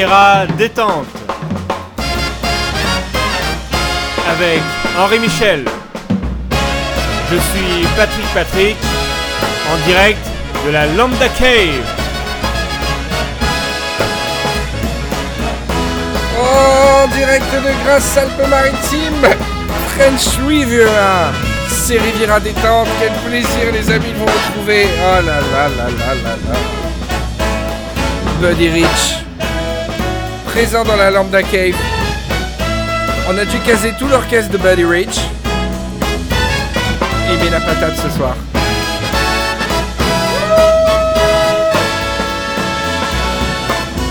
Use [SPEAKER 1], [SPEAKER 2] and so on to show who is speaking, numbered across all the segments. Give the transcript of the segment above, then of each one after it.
[SPEAKER 1] Riviera détente. Avec Henri Michel. Je suis Patrick Patrick en direct de la Lambda Cave.
[SPEAKER 2] En direct de Grasse-Alpes-Maritimes, French Riviera. C'est Riviera détente, quel plaisir les amis de vous retrouver. Oh là là là là là là. Buddy Rich, présent dans la Lambda Cave. On a dû caser tout l'orchestre de Buddy Rich? Il met la patate ce soir.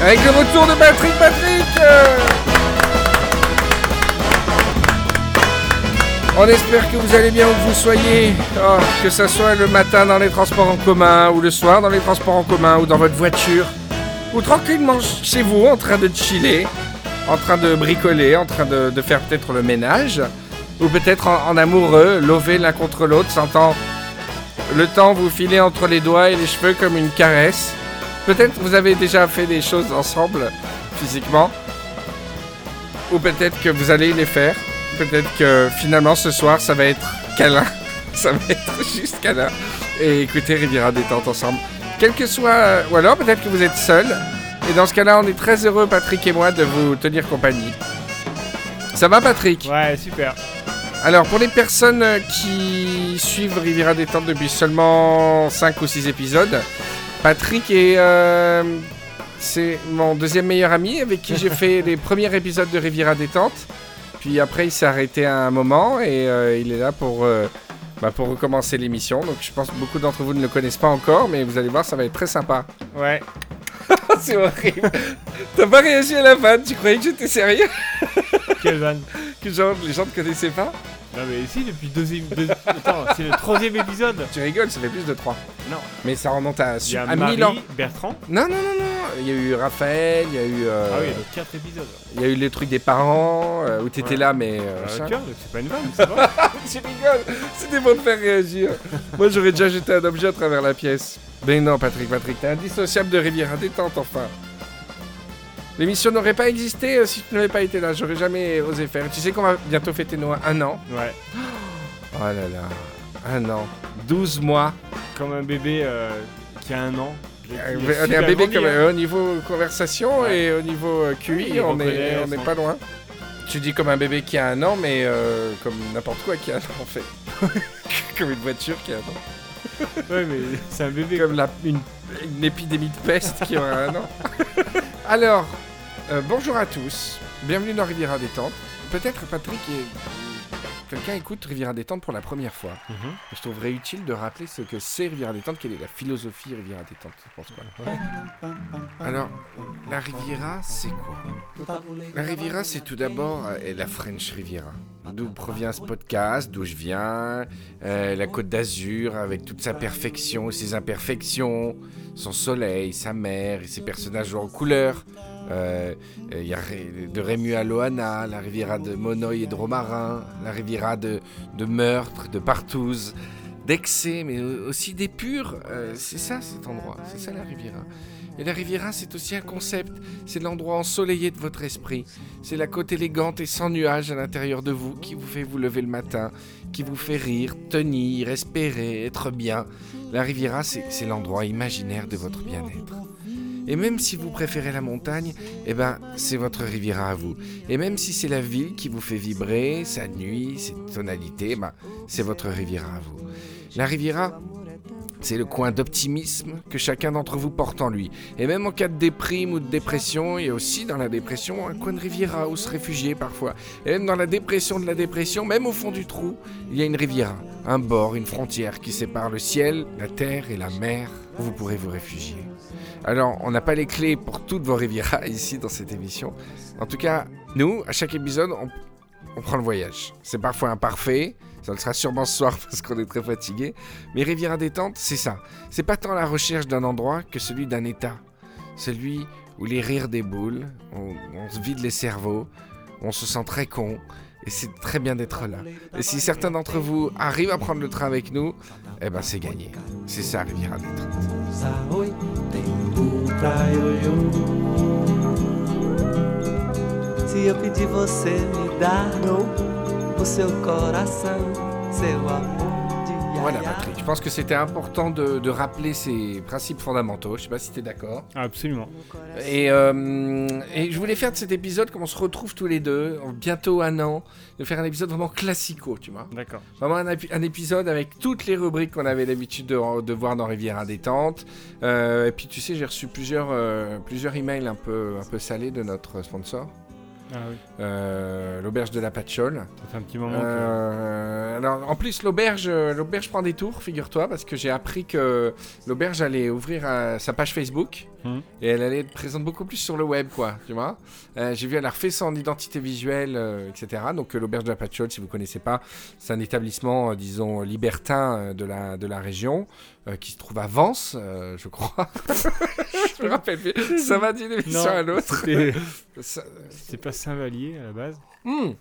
[SPEAKER 2] Avec le retour de Patrick Patrick euh. On espère que vous allez bien où vous soyez, Oh, que ce soit le matin dans les transports en commun, ou le soir dans les transports en commun, ou dans votre voiture, ou tranquillement chez vous en train de chiller, en train de bricoler, en train de, faire peut-être le ménage, ou peut-être en, amoureux, lové l'un contre l'autre, sentant le temps vous filer entre les doigts et les cheveux comme une caresse. Peut-être vous avez déjà fait des choses ensemble, physiquement. Ou peut-être que vous allez les faire. Peut-être que finalement ce soir ça va être câlin. Ça va être juste câlin. Et écoutez Riviera détente ensemble. Quel que soit. Ou alors peut-être que vous êtes seul. Et dans ce cas-là, on est très heureux, Patrick et moi, de vous tenir compagnie. Ça va, Patrick?
[SPEAKER 1] Ouais, super.
[SPEAKER 2] alors, pour les personnes euh, qui suivent Riviera Détente depuis seulement 5 ou 6 épisodes, Patrick est. euh, c'est mon deuxième meilleur ami avec qui j'ai fait les premiers épisodes de Riviera Détente. Puis après, il s'est arrêté à un moment et euh, il est là pour, euh, bah, pour recommencer l'émission. Donc, je pense que beaucoup d'entre vous ne le connaissent pas encore, mais vous allez voir, ça va être très sympa.
[SPEAKER 1] Ouais.
[SPEAKER 2] c'est horrible. T'as pas réagi à la vanne, tu croyais que j'étais sérieux?
[SPEAKER 1] Quelle vanne?
[SPEAKER 2] Que genre, les gens ne connaissaient pas?
[SPEAKER 1] Non mais si, depuis deuxième... deux- Attends, c'est le troisième épisode.
[SPEAKER 2] Tu rigoles, ça fait plus de 3.
[SPEAKER 1] Non.
[SPEAKER 2] Mais ça remonte à,
[SPEAKER 1] Il y a
[SPEAKER 2] à
[SPEAKER 1] Marie,
[SPEAKER 2] 1000 ans.
[SPEAKER 1] Bertrand.
[SPEAKER 2] Non, non, non, non. Il y a eu Raphaël, il y a eu, euh,
[SPEAKER 1] Ah oui, donc quatre épisodes.
[SPEAKER 2] il y a eu les trucs des parents, euh, où t'étais
[SPEAKER 1] Ouais.
[SPEAKER 2] là, mais. euh,
[SPEAKER 1] Euh, tiens, c'est pas une vanne, ça va
[SPEAKER 2] tu rigoles, c'était pour te faire réagir. Moi, j'aurais déjà jeté un objet à travers la pièce. Mais non, Patrick, Patrick, t'es indissociable de Riviera Détente, enfin. L'émission n'aurait pas existé euh, si tu n'avais pas été là. J'aurais jamais osé faire. Tu sais qu'on va bientôt fêter nos un an.
[SPEAKER 1] Ouais.
[SPEAKER 2] Oh là là, un an. 12 mois.
[SPEAKER 1] Comme un bébé euh, qui a un an. Il
[SPEAKER 2] Euh,
[SPEAKER 1] il a
[SPEAKER 2] On est un bébé comme,
[SPEAKER 1] hein.
[SPEAKER 2] euh, au niveau conversation
[SPEAKER 1] Ouais.
[SPEAKER 2] et au niveau QI, on n'est pas loin. Tu dis comme un bébé qui a un an, mais comme n'importe quoi qui a un an en fait. comme une voiture qui a un an.
[SPEAKER 1] Ouais, mais c'est un bébé.
[SPEAKER 2] Comme la, une, une épidémie de peste qui aura un an. Alors, euh, bonjour à tous. Bienvenue dans Riviera Détente. Peut-être Patrick et quelqu'un écoute Riviera Détente pour la première fois.
[SPEAKER 1] Mhm.
[SPEAKER 2] Je trouverais utile de rappeler ce que c'est Riviera Détente, quelle est la philosophie Riviera Détente. Je pense quoi? Alors, la Riviera, c'est quoi? La Riviera, c'est tout d'abord euh, la French Riviera. D'où provient ce podcast, d'où je viens, euh, la Côte d'Azur avec toute sa perfection et ses imperfections, son soleil, sa mer et ses personnages en couleur. Euh, Il y a de Rému à Loana, la Riviera de Monoï et de Romarin, la Riviera de, de Meurtre, de Partouze, d'excès, mais aussi d'épure. Euh, c'est ça cet endroit, c'est ça la Riviera. Et la Riviera, c'est aussi un concept. C'est l'endroit ensoleillé de votre esprit. C'est la côte élégante et sans nuages à l'intérieur de vous qui vous fait vous lever le matin, qui vous fait rire, tenir, espérer, être bien. La Riviera, c'est l'endroit imaginaire de votre bien-être. Et même si vous préférez la montagne, eh ben, c'est votre Riviera à vous. Et même si c'est la ville qui vous fait vibrer, sa nuit, ses tonalités, ben, c'est votre Riviera à vous. La Riviera, c'est le coin d'optimisme que chacun d'entre vous porte en lui. Et même en cas de déprime ou de dépression, il y a aussi dans la dépression un coin de Riviera où se réfugier parfois. Et même dans la dépression de la dépression, même au fond du trou, il y a une Riviera, un bord, une frontière qui sépare le ciel, la terre et la mer où vous pourrez vous réfugier. Alors, on n'a pas les clés pour toutes vos Rivieras ici dans cette émission. En tout cas, nous, à chaque épisode, on, on prend le voyage. C'est parfois imparfait, ça le sera sûrement ce soir parce qu'on est très fatigué. Mais Riviera détente, c'est ça. C'est pas tant la recherche d'un endroit que celui d'un état. Celui où les rires déboulent, on, on se vide les cerveaux, on se sent très con. Et c'est très bien d'être là. Et si certains d'entre vous arrivent à prendre le train avec nous, eh ben c'est gagné. C'est ça Riviera détente.
[SPEAKER 3] Me o seu coração, seu amor. de
[SPEAKER 2] Voilà. Patrick. Je pense que c'était important de, de rappeler ces principes fondamentaux. Je sais pas si tu es d'accord.
[SPEAKER 1] Absolument.
[SPEAKER 2] Et, euh, et je voulais faire de cet épisode, comme on se retrouve tous les deux, en bientôt un an, de faire un épisode vraiment classico, tu vois.
[SPEAKER 1] D'accord.
[SPEAKER 2] Vraiment un, épi- un épisode avec toutes les rubriques qu'on avait l'habitude de, de voir dans Rivière Détente. Euh, et puis tu sais, j'ai reçu plusieurs, euh, plusieurs emails un peu, un peu salés de notre sponsor,
[SPEAKER 1] Ah oui.
[SPEAKER 2] euh, l'auberge de la Patchole.
[SPEAKER 1] Ça fait un petit moment que.
[SPEAKER 2] Euh, alors, en plus, l'auberge, euh, l'auberge prend des tours, figure-toi, parce que j'ai appris que l'auberge allait ouvrir sa page Facebook
[SPEAKER 1] Mhm.
[SPEAKER 2] et elle allait être présente beaucoup plus sur le web, quoi. Tu vois Euh, J'ai vu, elle a refait son identité visuelle, etc. Donc, l'auberge de la Patchole, si vous connaissez pas, c'est un établissement, disons, libertin de la, de la région euh, qui se trouve à Vence, euh, je crois. je me rappelle plus. Ça va d'une émission à l'autre.
[SPEAKER 1] c'était-
[SPEAKER 2] Ça-
[SPEAKER 1] c'était pas Saint-Vallier à la base.
[SPEAKER 2] Hmm.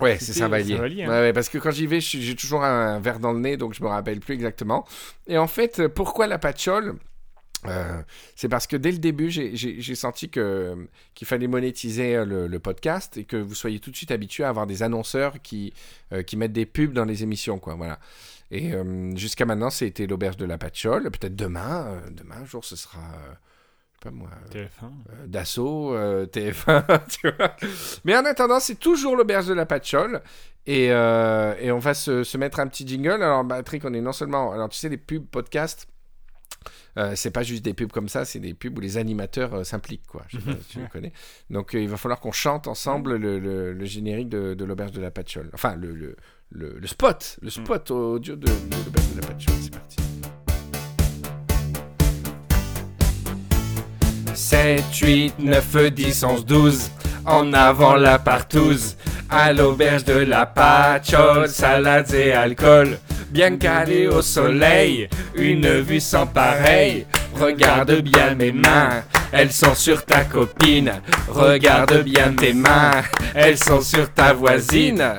[SPEAKER 2] Ouais, c'est Saint-Vallier.
[SPEAKER 1] Hein.
[SPEAKER 2] Ouais, ouais, parce que quand j'y vais, j'ai toujours un verre dans le nez, donc je me rappelle plus exactement. Et en fait, euh, pourquoi la patchole Euh, c'est parce que dès le début, j'ai- senti que qu'il fallait monétiser euh, le, le podcast et que vous soyez tout de suite habitué à avoir des annonceurs qui, euh, qui mettent des pubs dans les émissions, quoi. Voilà. Et euh, jusqu'à maintenant, c'était l'auberge de la patchole. Peut-être demain, euh, demain un jour, ce sera, euh, pas moi, euh,
[SPEAKER 1] TF1.
[SPEAKER 2] euh, Dassault, euh, TF1, tu vois. Mais en attendant, c'est toujours l'auberge de la Patchole. Et, euh, et on va se, se mettre un petit jingle. Alors, Patrick, on est non seulement. Alors, tu sais, les pubs podcast, c'est pas juste des pubs comme ça, c'est des pubs où les animateurs s'impliquent, quoi. Je sais pas si tu le connais. Donc, il va falloir qu'on chante ensemble le, le- le générique de, de l'auberge de la Patchole. Enfin, le, le, le- le spot, le spot audio de, de l'auberge de la Patchole. C'est parti. 7, 8, 9, 10, 11, 12. En avant la partouze. À l'auberge de la patchole, salades et alcool. Bien calé au soleil, une vue sans pareil. Regarde bien mes mains, elles sont sur ta copine. Regarde bien tes mains, elles sont sur ta voisine.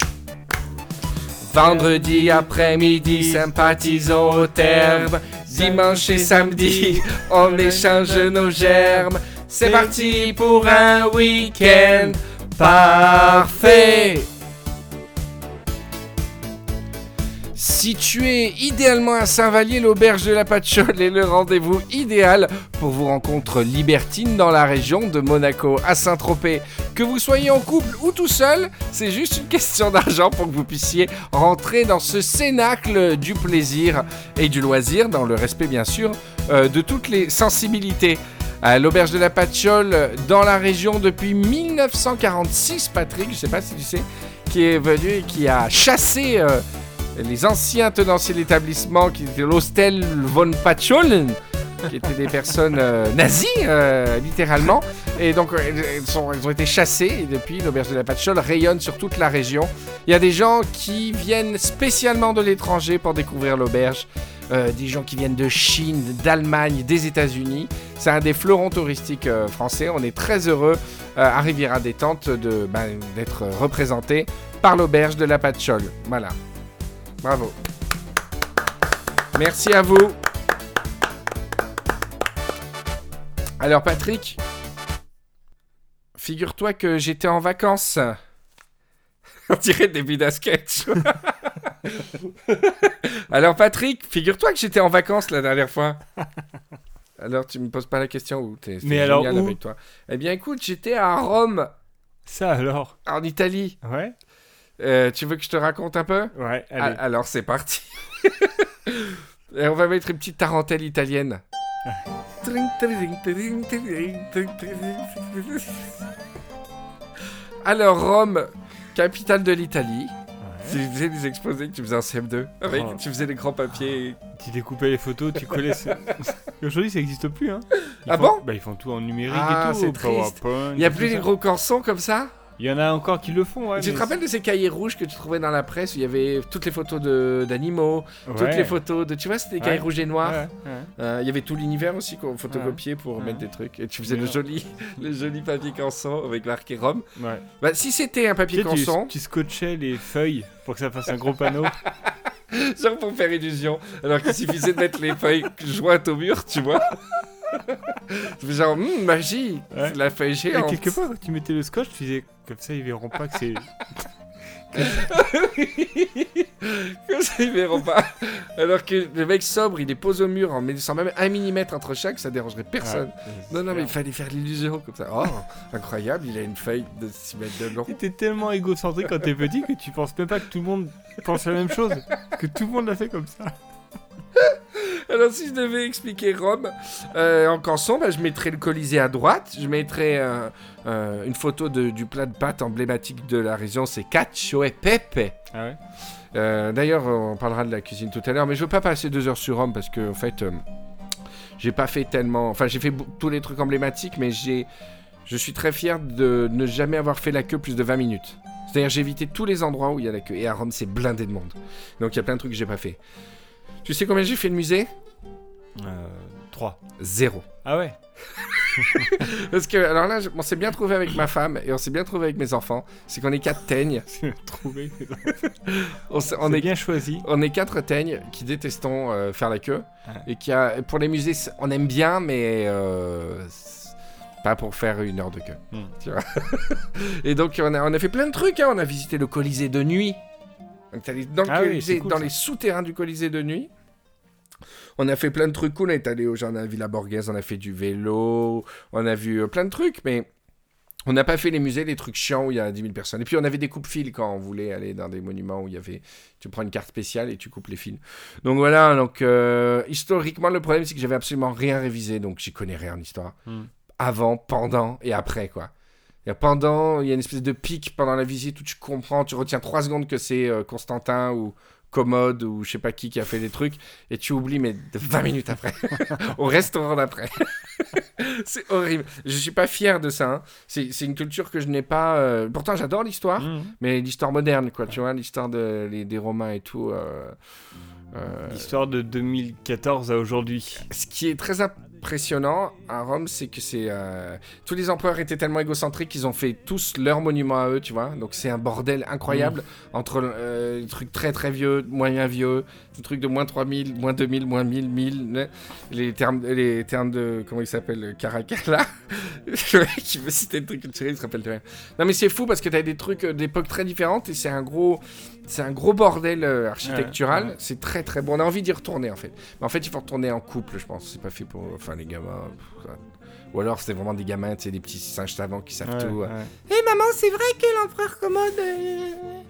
[SPEAKER 2] Vendredi après-midi, sympathisons au terme. Dimanche et samedi, on échange nos germes. C'est parti pour un week-end parfait. Situé idéalement à Saint-Vallier, l'auberge de la Patchole est le rendez-vous idéal pour vos rencontres libertines dans la région de Monaco à Saint-Tropez. Que vous soyez en couple ou tout seul, c'est juste une question d'argent pour que vous puissiez rentrer dans ce cénacle du plaisir et du loisir, dans le respect bien sûr euh, de toutes les sensibilités. L'auberge de la Patchole, dans la région depuis 1946, Patrick, je sais pas si tu sais, qui est venu et qui a chassé euh, les anciens tenanciers d'établissement qui étaient l'hostel von Patcholen, qui étaient des personnes euh, nazies, euh, littéralement. Et donc, euh, elles, ont été chassées. Et depuis, l'auberge de la Patchole rayonne sur toute la région. Il y a des gens qui viennent spécialement de l'étranger pour découvrir l'auberge. Des gens qui viennent de Chine, d'Allemagne, des États-Unis. C'est un des fleurons touristiques français. On est très heureux à Riviera Détente de, ben, d'être représenté par l'auberge de la Patchole. Voilà. Bravo. Merci à vous. Alors Patrick, figure-toi que j'étais en vacances. On dirait le début d'un sketch. Alors Patrick, figure-toi que j'étais en vacances la dernière fois. Alors tu me poses pas la question où t'es
[SPEAKER 1] Mais alors
[SPEAKER 2] génial
[SPEAKER 1] où
[SPEAKER 2] avec toi. Eh bien écoute, j'étais à Rome,
[SPEAKER 1] Ça alors?
[SPEAKER 2] En Italie.
[SPEAKER 1] Ouais
[SPEAKER 2] Euh, tu veux que je te raconte un peu
[SPEAKER 1] Ouais,
[SPEAKER 2] Ah,
[SPEAKER 1] allez.
[SPEAKER 2] Alors c'est parti. Et on va mettre une petite tarentelle italienne. Alors Rome, capitale de l'Italie. Tu faisais des exposés que tu faisais en CM2 avec,
[SPEAKER 1] Oh.
[SPEAKER 2] tu faisais des grands papiers.
[SPEAKER 1] Tu découpais les photos, tu collais. Aujourd'hui, ça n'existe plus, hein. Ils
[SPEAKER 2] Ah
[SPEAKER 1] font-
[SPEAKER 2] bon?
[SPEAKER 1] Bah, ils font tout en numérique
[SPEAKER 2] Ah,
[SPEAKER 1] et tout.
[SPEAKER 2] c'est triste. Il y a plus les gros corsons comme ça?
[SPEAKER 1] Il y en a encore qui le font, ouais.
[SPEAKER 2] Tu te rappelles de ces cahiers rouges que tu trouvais dans la presse où il y avait toutes les photos d'animaux, toutes les photos de. Tu vois, c'était des cahiers rouges et noirs. Euh, Il y avait tout l'univers aussi qu'on photocopiait pour mettre des trucs. Et tu faisais le joli, le joli papier canson avec marqué Rome.
[SPEAKER 1] Ouais.
[SPEAKER 2] Bah, si c'était un papier
[SPEAKER 1] Tu, sais, tu-
[SPEAKER 2] canson,
[SPEAKER 1] tu scotchais les feuilles pour que ça fasse un gros panneau.
[SPEAKER 2] genre pour faire illusion, alors qu'il suffisait de mettre les feuilles jointes au mur, tu vois. Genre, hum, magie
[SPEAKER 1] Ouais.
[SPEAKER 2] C'est la feuille
[SPEAKER 1] Et
[SPEAKER 2] géante.
[SPEAKER 1] quelque part, quand tu mettais le scotch, tu disais comme ça, ils verront pas que c'est.
[SPEAKER 2] Comme ça, ils verront pas. Alors que le mec sobre, il les pose au mur en mettant même un millimètre entre chaque, ça dérangerait personne. Non, non, mais il fallait faire l'illusion comme ça. Oh, incroyable, il a une feuille de 6 mètres de long.
[SPEAKER 1] T'es tellement égocentrique quand t'es petit que tu penses même pas que tout le monde pense la même chose. Que tout le monde l'a fait comme ça.
[SPEAKER 2] Alors, si je devais expliquer Rome euh, en canson, bah, je mettrais le Colisée à droite. Je mettrais euh, euh, une photo de- du plat de pâtes emblématique de la région, c'est cacio e pepe.
[SPEAKER 1] Ah ouais
[SPEAKER 2] D'ailleurs, on parlera de la cuisine tout à l'heure, mais je veux pas passer deux heures sur Rome parce que, en fait, j'ai pas fait tellement. Enfin, j'ai fait tous les trucs emblématiques, mais j'ai. Je suis très fier de ne jamais avoir fait la queue plus de 20 minutes. C'est-à-dire, j'ai évité tous les endroits où il y a la queue. Et à Rome, c'est blindé de monde. Donc, il y a plein de trucs que j'ai pas fait. Tu sais combien j'ai fait le musée
[SPEAKER 1] Euh. 3.
[SPEAKER 2] Zéro.
[SPEAKER 1] Ah ouais
[SPEAKER 2] Parce que, alors là, on s'est bien trouvé avec ma femme et on s'est bien trouvé avec mes enfants. C'est qu'on est quatre teignes.
[SPEAKER 1] Trouvé.
[SPEAKER 2] On,
[SPEAKER 1] est
[SPEAKER 2] est
[SPEAKER 1] bien choisi.
[SPEAKER 2] On est quatre teignes qui détestons euh, faire la queue.
[SPEAKER 1] Ouais.
[SPEAKER 2] Et qui a, pour les musées, on aime bien, mais euh, pas pour faire une heure de queue.
[SPEAKER 1] Hmm.
[SPEAKER 2] Tu vois? Et donc, on a, on a fait plein de trucs. hein. On a visité le Colisée de nuit. Donc, allé dans, le
[SPEAKER 1] Ah
[SPEAKER 2] Colisée-
[SPEAKER 1] cool,
[SPEAKER 2] dans
[SPEAKER 1] ça.
[SPEAKER 2] les souterrains du Colisée de nuit. On a fait plein de trucs cool. On est allé au jardin Villa Borghese, on a fait du vélo, on a vu euh, plein de trucs, mais on n'a pas fait les musées, les trucs chiants où il y a 10 000 personnes. Et puis on avait des coupes-fils quand on voulait aller dans des monuments où il y avait. Tu prends une carte spéciale et tu coupes les fils. Donc voilà, donc euh, historiquement, le problème c'est que j'avais absolument rien révisé, donc j'y connais rien en histoire.
[SPEAKER 1] Hmm.
[SPEAKER 2] Avant, pendant et après, quoi. Et pendant, il y a une espèce de pic pendant la visite où tu comprends, tu retiens 3 secondes que c'est euh, Constantin ou Commode ou je sais pas qui qui a fait des trucs et tu oublies mais de 20 minutes après au restaurant d'après c'est horrible je suis pas fier de ça hein. c'est c'est une culture que je n'ai pas euh, pourtant j'adore l'histoire
[SPEAKER 1] Mmh.
[SPEAKER 2] mais l'histoire moderne quoi tu vois l'histoire de, les- des romains et tout euh, euh,
[SPEAKER 1] L'histoire de 2014 à aujourd'hui.
[SPEAKER 2] ce qui est très impressionnant à Rome, c'est que c'est euh, tous les empereurs étaient tellement égocentriques qu'ils ont fait tous leur monument à eux, tu vois. Donc c'est un bordel incroyable entre euh, trucs très très vieux, moyen vieux, des trucs de moins 3000, moins 2000, moins 1000, 1000, né, les termes les termes de comment il s'appelle Caracalla. Qui veut citer des trucs culturels, il se rappelle de rien. Non mais c'est fou parce que t'as des trucs euh, d'époques très différentes et c'est un gros c'est un gros bordel euh, architectural.
[SPEAKER 1] Ouais, ouais.
[SPEAKER 2] C'est très très bon. On a envie d'y retourner en fait. Mais en fait, il faut retourner en couple, je pense. C'est pas fait pour. Enfin, les gamins. pff, Ou alors, c'était vraiment des gamins, tu sais, des petits singes savants qui savent
[SPEAKER 1] Ouais,
[SPEAKER 2] tout. Hé maman, c'est vrai que l'empereur commode. euh,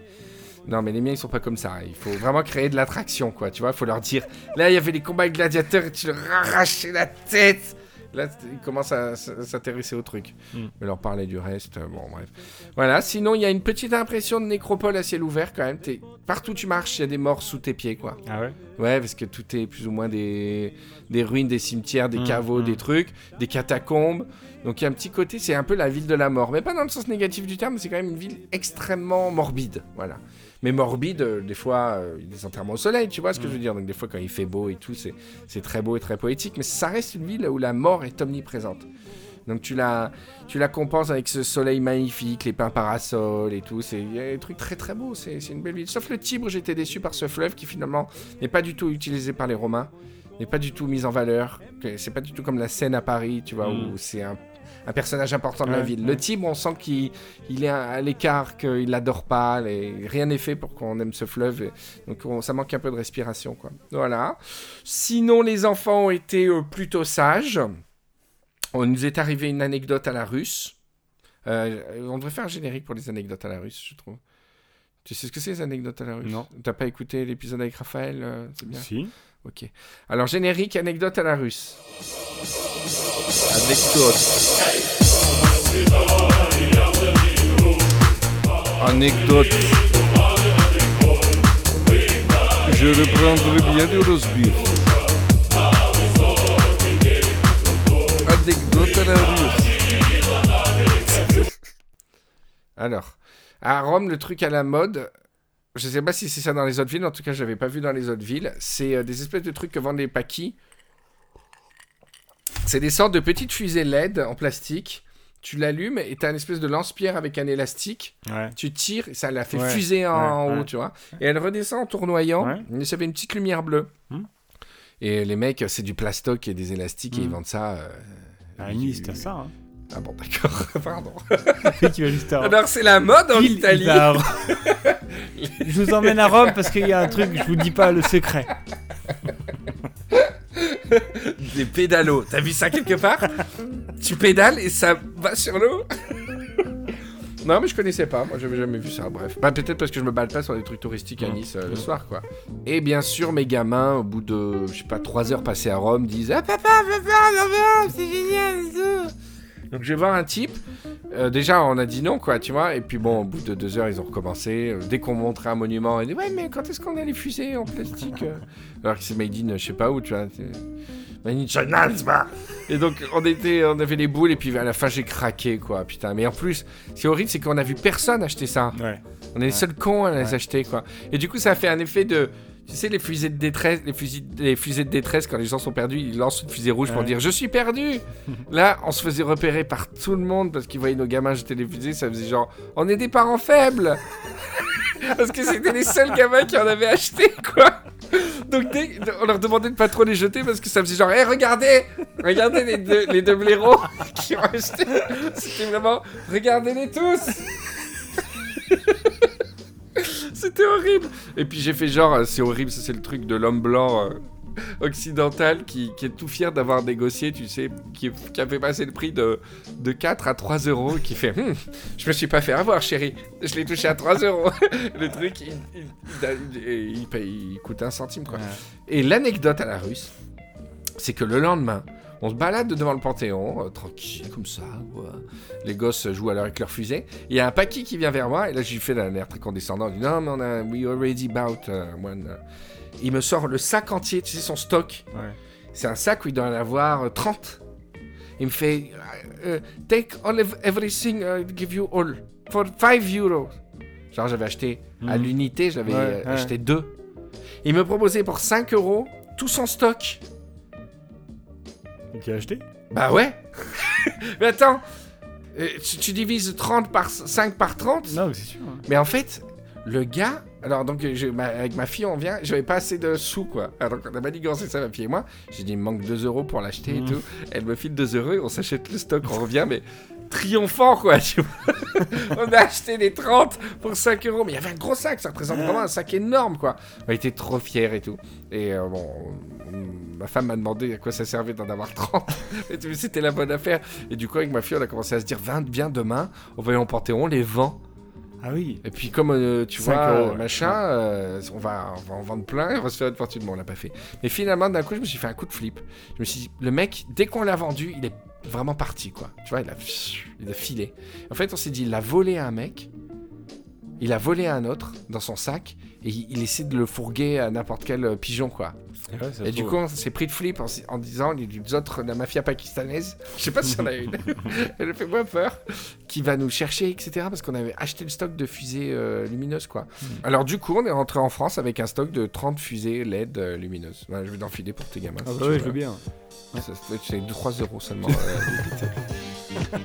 [SPEAKER 2] Non, mais les miens, ils sont pas comme ça. Il faut vraiment créer de l'attraction, quoi. Tu vois, il faut leur dire. Là, il y avait les combats avec gladiateurs et tu leur arrachais la tête. Là, ils commencent à s'intéresser au truc.
[SPEAKER 1] Mm.
[SPEAKER 2] Mais leur parler du reste, euh, bon, bref. Voilà, sinon, il y a une petite impression de nécropole à ciel ouvert quand même. Partout où tu marches, il y a des morts sous tes pieds, quoi.
[SPEAKER 1] Ah ouais?
[SPEAKER 2] Ouais, parce que tout est plus ou moins des, des ruines, des cimetières, des
[SPEAKER 1] Mm,
[SPEAKER 2] caveaux,
[SPEAKER 1] mm.
[SPEAKER 2] des trucs, des catacombes. Donc il y a un petit côté, c'est un peu la ville de la mort. Mais pas dans le sens négatif du terme, c'est quand même une ville extrêmement morbide. Voilà. Mais morbide, euh, des fois, euh, des enterrements au soleil, tu vois ce que je veux dire. Donc des fois, quand il fait beau et tout, c'est très beau et très poétique. Mais ça reste une ville où la mort est omniprésente. Donc tu la, tu la compenses avec ce soleil magnifique, les pins parasols et tout. C'est il y a des trucs très très beaux. C'est une belle ville. Sauf le Tibre, j'étais déçu par ce fleuve qui finalement n'est pas du tout utilisé par les Romains, n'est pas du tout mis en valeur. C'est pas du tout comme la Seine à Paris, tu vois,
[SPEAKER 1] Mm.
[SPEAKER 2] où c'est un, un personnage important de la ville.
[SPEAKER 1] ouais.
[SPEAKER 2] Le Tibre, on sent qu'il il est à l'écart, qu'il l'adore pas, les- rien n'est fait pour qu'on aime ce fleuve. et- donc on- ça manque un peu de respiration, quoi. Voilà. Sinon, les enfants ont été euh, plutôt sages. On nous est arrivé une anecdote à la russe. Euh, on devrait faire un générique pour les anecdotes à la russe, je trouve. Tu sais ce que c'est les anecdotes à la russe?
[SPEAKER 1] Non.
[SPEAKER 2] T'as pas écouté l'épisode avec Raphaël euh, C'est bien?
[SPEAKER 1] Si.
[SPEAKER 2] Ok. Alors générique, anecdote à la russe. Anecdote. Anecdote. Je reprendrai bien du roast beef. Anecdote à la russe. Alors, à Rome, le truc à la mode, je sais pas si c'est ça dans les autres villes, en tout cas, je l'avais pas vu dans les autres villes. C'est euh, des espèces de trucs que vendent les paquis. C'est des sortes de petites fusées LED en plastique. Tu l'allumes et t'as une espèce de lance-pierre avec un élastique.
[SPEAKER 1] Ouais.
[SPEAKER 2] Tu tires, et ça la fait
[SPEAKER 1] Ouais,
[SPEAKER 2] fuser en,
[SPEAKER 1] ouais,
[SPEAKER 2] haut, tu vois. Et elle redescend en tournoyant. Et ça fait une petite lumière bleue.
[SPEAKER 1] Hmm.
[SPEAKER 2] Et les mecs, c'est du plastoc et des élastiques et ils
[SPEAKER 1] Hmm.
[SPEAKER 2] vendent ça euh,
[SPEAKER 1] À Nice, t'as ça. Hein.
[SPEAKER 2] Ah bon, d'accord, pardon.
[SPEAKER 1] Puis tu vas juste à
[SPEAKER 2] Alors, c'est la mode en
[SPEAKER 1] Il- il
[SPEAKER 2] Italie.
[SPEAKER 1] va je vous emmène à Rome parce qu'il y a un truc, je vous dis pas le secret.
[SPEAKER 2] Des pédalos. T'as vu ça quelque part? Tu pédales et ça va sur l'eau? Non, mais je connaissais pas. Moi, j'avais jamais vu ça. Bref. Bah, peut-être parce que je me balade pas sur des trucs touristiques à Nice euh, le soir, quoi. Et bien sûr, mes gamins, au bout de, je sais pas, trois heures passées à Rome, disent Ah, papa, papa, papa, c'est génial et tout. Donc, je vais voir un type. Euh, déjà, on a dit non, quoi, tu vois. Et puis, bon, au bout de deux heures, ils ont recommencé. Euh, Dès qu'on montrait un monument, ils disaient Ouais, mais quand est-ce qu'on a les fusées en plastique euh? Alors que c'est made in, je sais pas où, tu vois. et donc on était, on avait les boules et puis à la fin j'ai craqué quoi, putain. Mais en plus, ce qui est horrible, c'est qu'on a vu personne acheter ça.
[SPEAKER 1] Ouais.
[SPEAKER 2] On est les seuls cons à les
[SPEAKER 1] Ouais.
[SPEAKER 2] acheter quoi. Et du coup, ça a fait un effet de, tu sais, les fusées de détresse, les fusées, les fusées de détresse quand les gens sont perdus, ils lancent une fusée rouge pour dire je suis perdu. Là, on se faisait repérer par tout le monde parce qu'ils voyaient nos gamins jeter les fusées, ça faisait genre, on est des parents faibles. parce que c'était les seuls gamins qui en avaient acheté quoi. Donc dès, on leur demandait de pas trop les jeter parce que ça faisait genre, hé regardez, regardez les deux, les deux blaireaux qui ont acheté. C'était vraiment, regardez-les tous. C'était horrible. Et puis j'ai fait genre, euh, c'est horrible, ça c'est le truc de l'homme blanc euh, occidental qui, qui est tout fier d'avoir négocié, tu sais, qui, qui a fait passer le prix de, de 4 à 3 euros, qui fait, Hum, je me suis pas fait avoir chérie, je l'ai touché à 3 euros. le truc, il, il- il- il- il paye- il coûte un centime quoi. Et l'anecdote à la russe, c'est que le lendemain, on se balade devant le Panthéon, euh, tranquille, comme ça. ouais. Les gosses jouent alors avec leurs fusées. Il y a un paquis qui vient vers moi, et là, j'ai fait d'un air très condescendant. Il dit Non, mais on a. We already bought uh, one. Il me sort le sac entier, tu sais, son stock.
[SPEAKER 1] Ouais.
[SPEAKER 2] C'est un sac où il doit en avoir euh, 30. Il me fait euh, Take all of everything, uh, give you all. For 5 euros. Genre, j'avais acheté à
[SPEAKER 1] Mhm.
[SPEAKER 2] l'unité, j'avais euh,
[SPEAKER 1] ouais.
[SPEAKER 2] acheté deux. Il me proposait pour 5 euros tout son stock.
[SPEAKER 1] Tu as acheté
[SPEAKER 2] Bah ouais Mais attends euh, tu, tu divises 30 par 5 par 30
[SPEAKER 1] Non, mais c'est sûr. hein.
[SPEAKER 2] Mais en fait, le gars... Alors donc, je- ma- avec ma fille, on vient, j'avais pas assez de sous, quoi. Alors donc, on a manigancé ça, ma fille et moi. J'ai dit, il me manque 2 euros pour l'acheter et
[SPEAKER 1] Mhm.
[SPEAKER 2] tout. Elle me file 2 euros et on s'achète le stock, on revient, mais triomphant, quoi, tu vois. on a acheté les 30 pour 5 euros, mais il y avait un gros sac, ça représente vraiment un sac énorme, quoi. On était trop fiers et tout. Et euh, bon, on- ma femme m'a demandé à quoi ça servait d'en avoir 30. Et tu- C'était la bonne affaire. Et du coup, avec ma fille, on a commencé à se dire, viens, viens demain, on va aller Panthéon, on les vend.
[SPEAKER 1] Ah oui.
[SPEAKER 2] Et puis comme euh, tu
[SPEAKER 1] 5
[SPEAKER 2] vois,
[SPEAKER 1] euros,
[SPEAKER 2] euh, machin, euh, on, va, on va en vendre plein et on va se faire une fortune. Bon, on l'a pas fait. Mais finalement, d'un coup, je me suis fait un coup de flip. Je me suis dit, le mec, dès qu'on l'a vendu, il est vraiment parti, quoi. Tu vois, il a, il a filé. En fait, on s'est dit, il a volé à un mec, il a volé à un autre dans son sac et il, il essaie de le fourguer à n'importe quel pigeon, quoi.
[SPEAKER 1] Ouais,
[SPEAKER 2] Et du coup, on s'est pris de flip en, disant les autres, la mafia pakistanaise, je sais pas si on a une, elle fait moins peur, qui va nous chercher, etc. Parce qu'on avait acheté le stock de fusées euh, lumineuses, quoi. Alors, du coup, on est rentré en France avec un stock de 30 fusées LED euh, lumineuses. Voilà, je vais t'enfiler pour tes gamins.
[SPEAKER 1] Ah
[SPEAKER 2] si
[SPEAKER 1] bah ouais,
[SPEAKER 2] veux.
[SPEAKER 1] je veux bien.
[SPEAKER 2] C'est 3 euros seulement. euh,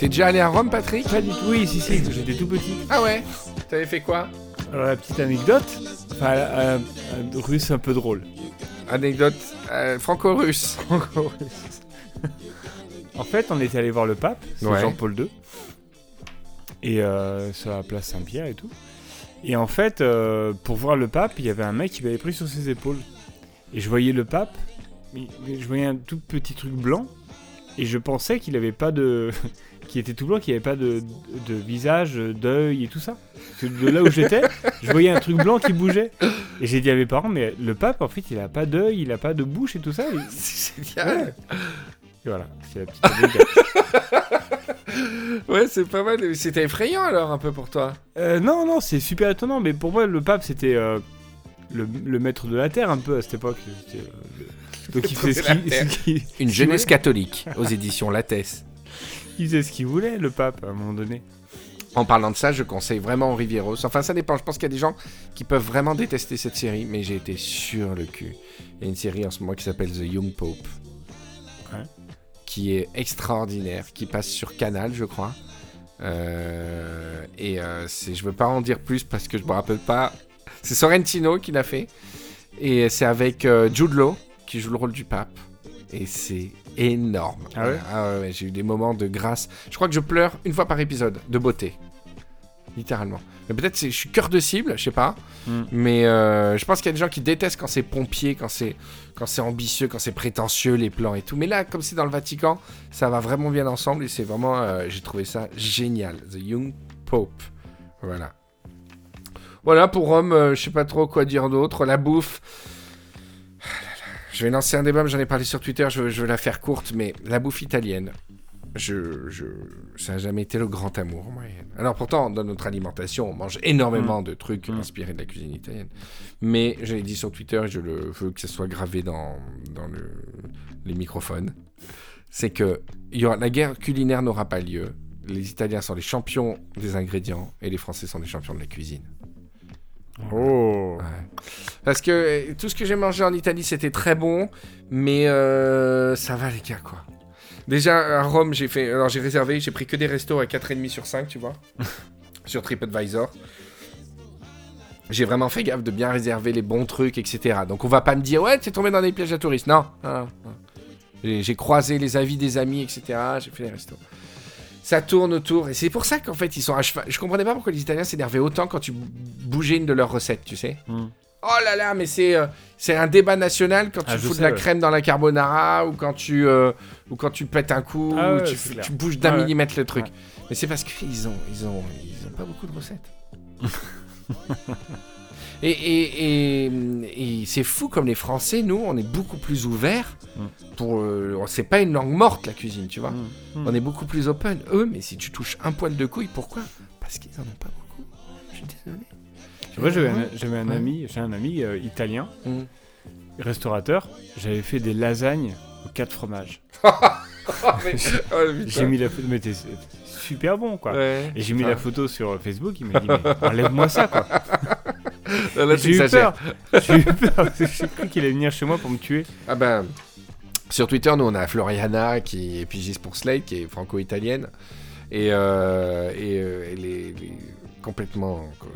[SPEAKER 2] T'es déjà allé à Rome, Patrick
[SPEAKER 1] Pas du tout. Oui, si, si, j'étais tout petit.
[SPEAKER 2] Ah ouais T'avais fait quoi
[SPEAKER 1] Alors, la petite anecdote, enfin, euh, euh, russe un peu drôle.
[SPEAKER 2] Anecdote euh, franco-russe.
[SPEAKER 1] En fait, on était allé voir le pape, c'est
[SPEAKER 2] Ouais.
[SPEAKER 1] Jean-Paul II, et euh, sur la place Saint-Pierre et tout. Et en fait, pour voir le pape, il y avait un mec qui m'avait pris sur ses épaules. Et je voyais le pape, je voyais un tout petit truc blanc, et je pensais qu'il avait pas de. Qu'il était tout blanc, qu'il avait pas de, de visage, d'œil et tout ça. Parce que de là où j'étais, je voyais un truc blanc qui bougeait. Et j'ai dit à mes parents, mais le pape, en fait, il a pas d'œil, il a pas de bouche et tout ça. Et,
[SPEAKER 2] C'est génial.
[SPEAKER 1] et voilà, c'est la petite anecdote.
[SPEAKER 2] Ouais, c'est pas mal. C'était effrayant alors un peu pour toi.
[SPEAKER 1] Euh, non, non, c'est super étonnant, mais pour moi, le pape, c'était euh, le, le maître de la terre un peu à cette époque. Euh, le- Donc il faisait ce
[SPEAKER 2] terre.
[SPEAKER 1] ce
[SPEAKER 2] Une jeunesse catholique aux éditions Lattès.
[SPEAKER 1] Il faisait ce qu'il voulait, le pape, à un moment donné.
[SPEAKER 2] En parlant de ça, je conseille vraiment Rivieros. Enfin, ça dépend. Je pense qu'il y a des gens qui peuvent vraiment détester cette série, mais j'ai été sur le cul. Il y a une série en ce moment qui s'appelle The Young Pope,
[SPEAKER 1] Ouais.
[SPEAKER 2] qui est extraordinaire, qui passe sur Canal, je crois. Euh, et euh, je veux pas en dire plus parce que je me rappelle pas. C'est Sorrentino qui l'a fait. Et c'est avec euh, Jude Law qui joue le rôle du pape. Et c'est énorme.
[SPEAKER 1] Ah ouais
[SPEAKER 2] Ah ouais, J'ai eu des moments de grâce. Je crois que je pleure une fois par épisode, de beauté. Littéralement. Mais peut-être c'est- je suis cœur de cible, je sais pas.
[SPEAKER 1] Mm.
[SPEAKER 2] Mais euh, je pense qu'il y a des gens qui détestent quand c'est pompier, quand c'est quand c'est ambitieux, quand c'est prétentieux, les plans et tout. Mais là, comme c'est dans le Vatican, ça va vraiment bien ensemble et c'est vraiment, euh, j'ai trouvé ça génial. The Young Pope, voilà. Voilà pour Rome, euh, je sais pas trop quoi dire d'autre. La bouffe. Je vais lancer un débat, j'en ai parlé sur Twitter. Je, je vais la faire courte, mais la bouffe italienne. Je, je, ça n'a jamais été le grand amour en moyenne. Alors pourtant, dans notre alimentation, on mange énormément de trucs
[SPEAKER 1] Mm.
[SPEAKER 2] inspirés de la cuisine italienne. Mais je l'ai dit sur Twitter et je le veux que ça soit gravé dans, dans le, les microphones. C'est que il y aura, la guerre culinaire n'aura pas lieu. Les Italiens sont les champions des ingrédients et les Français sont les champions de la cuisine.
[SPEAKER 1] Oh.
[SPEAKER 2] Ouais. Parce que euh, tout ce que j'ai mangé en Italie, c'était très bon, mais euh, ça va les gars quoi. Déjà à Rome, j'ai fait, alors j'ai réservé, j'ai pris que des restos à 4,5 sur 5, tu vois, sur TripAdvisor. J'ai vraiment fait gaffe de bien réserver les bons trucs, etc. Donc on va pas me dire ouais, t'es tombé dans des pièges à touristes. Non. non, non. J'ai j'ai croisé les avis des amis, etc. J'ai fait les restos. Ça tourne autour. Et c'est pour ça qu'en fait, ils sont à cheval. Je comprenais pas pourquoi les Italiens s'énervaient autant quand tu bougeais une de leurs recettes, tu sais.
[SPEAKER 1] Mm.
[SPEAKER 2] Oh là là, mais c'est euh, c'est un débat national quand tu
[SPEAKER 1] Ah,
[SPEAKER 2] fous de la
[SPEAKER 1] ouais.
[SPEAKER 2] crème dans la carbonara ou quand tu euh, ou quand tu pètes un coup
[SPEAKER 1] Ah
[SPEAKER 2] ou
[SPEAKER 1] ouais,
[SPEAKER 2] tu, bouges d'un
[SPEAKER 1] Ah ouais.
[SPEAKER 2] millimètre le truc. Mais c'est parce qu'ils ont ils ont ils ont pas beaucoup de recettes. et et, et, et c'est fou comme les Français, nous, on est beaucoup plus ouverts
[SPEAKER 1] Mm.
[SPEAKER 2] pour euh, c'est pas une langue morte la cuisine, tu vois.
[SPEAKER 1] Mm. Mm.
[SPEAKER 2] On est beaucoup plus open. Eux, mais si tu touches un poil de couille, pourquoi? Parce qu'ils en ont pas beaucoup. Je suis désolé.
[SPEAKER 1] J'avais un, j'avais un ami, j'ai un ami euh, italien,
[SPEAKER 2] Mm.
[SPEAKER 1] restaurateur. J'avais fait des lasagnes aux quatre fromages.
[SPEAKER 2] Oh, oh.
[SPEAKER 1] J'ai mis la photo, mais t'es- super bon quoi.
[SPEAKER 2] Ouais.
[SPEAKER 1] Et j'ai mis la photo sur Facebook. Il m'a dit mais enlève-moi ça quoi.
[SPEAKER 2] Là,
[SPEAKER 1] J'ai eu peur. J'ai eu peur. J'ai cru qu'il allait venir chez moi pour me tuer.
[SPEAKER 2] Ah ben, sur Twitter, nous, on a Floriana, qui est pigiste pour Slate, qui est franco-italienne. Et, euh, et euh, elle est, elle est complètement... quoi,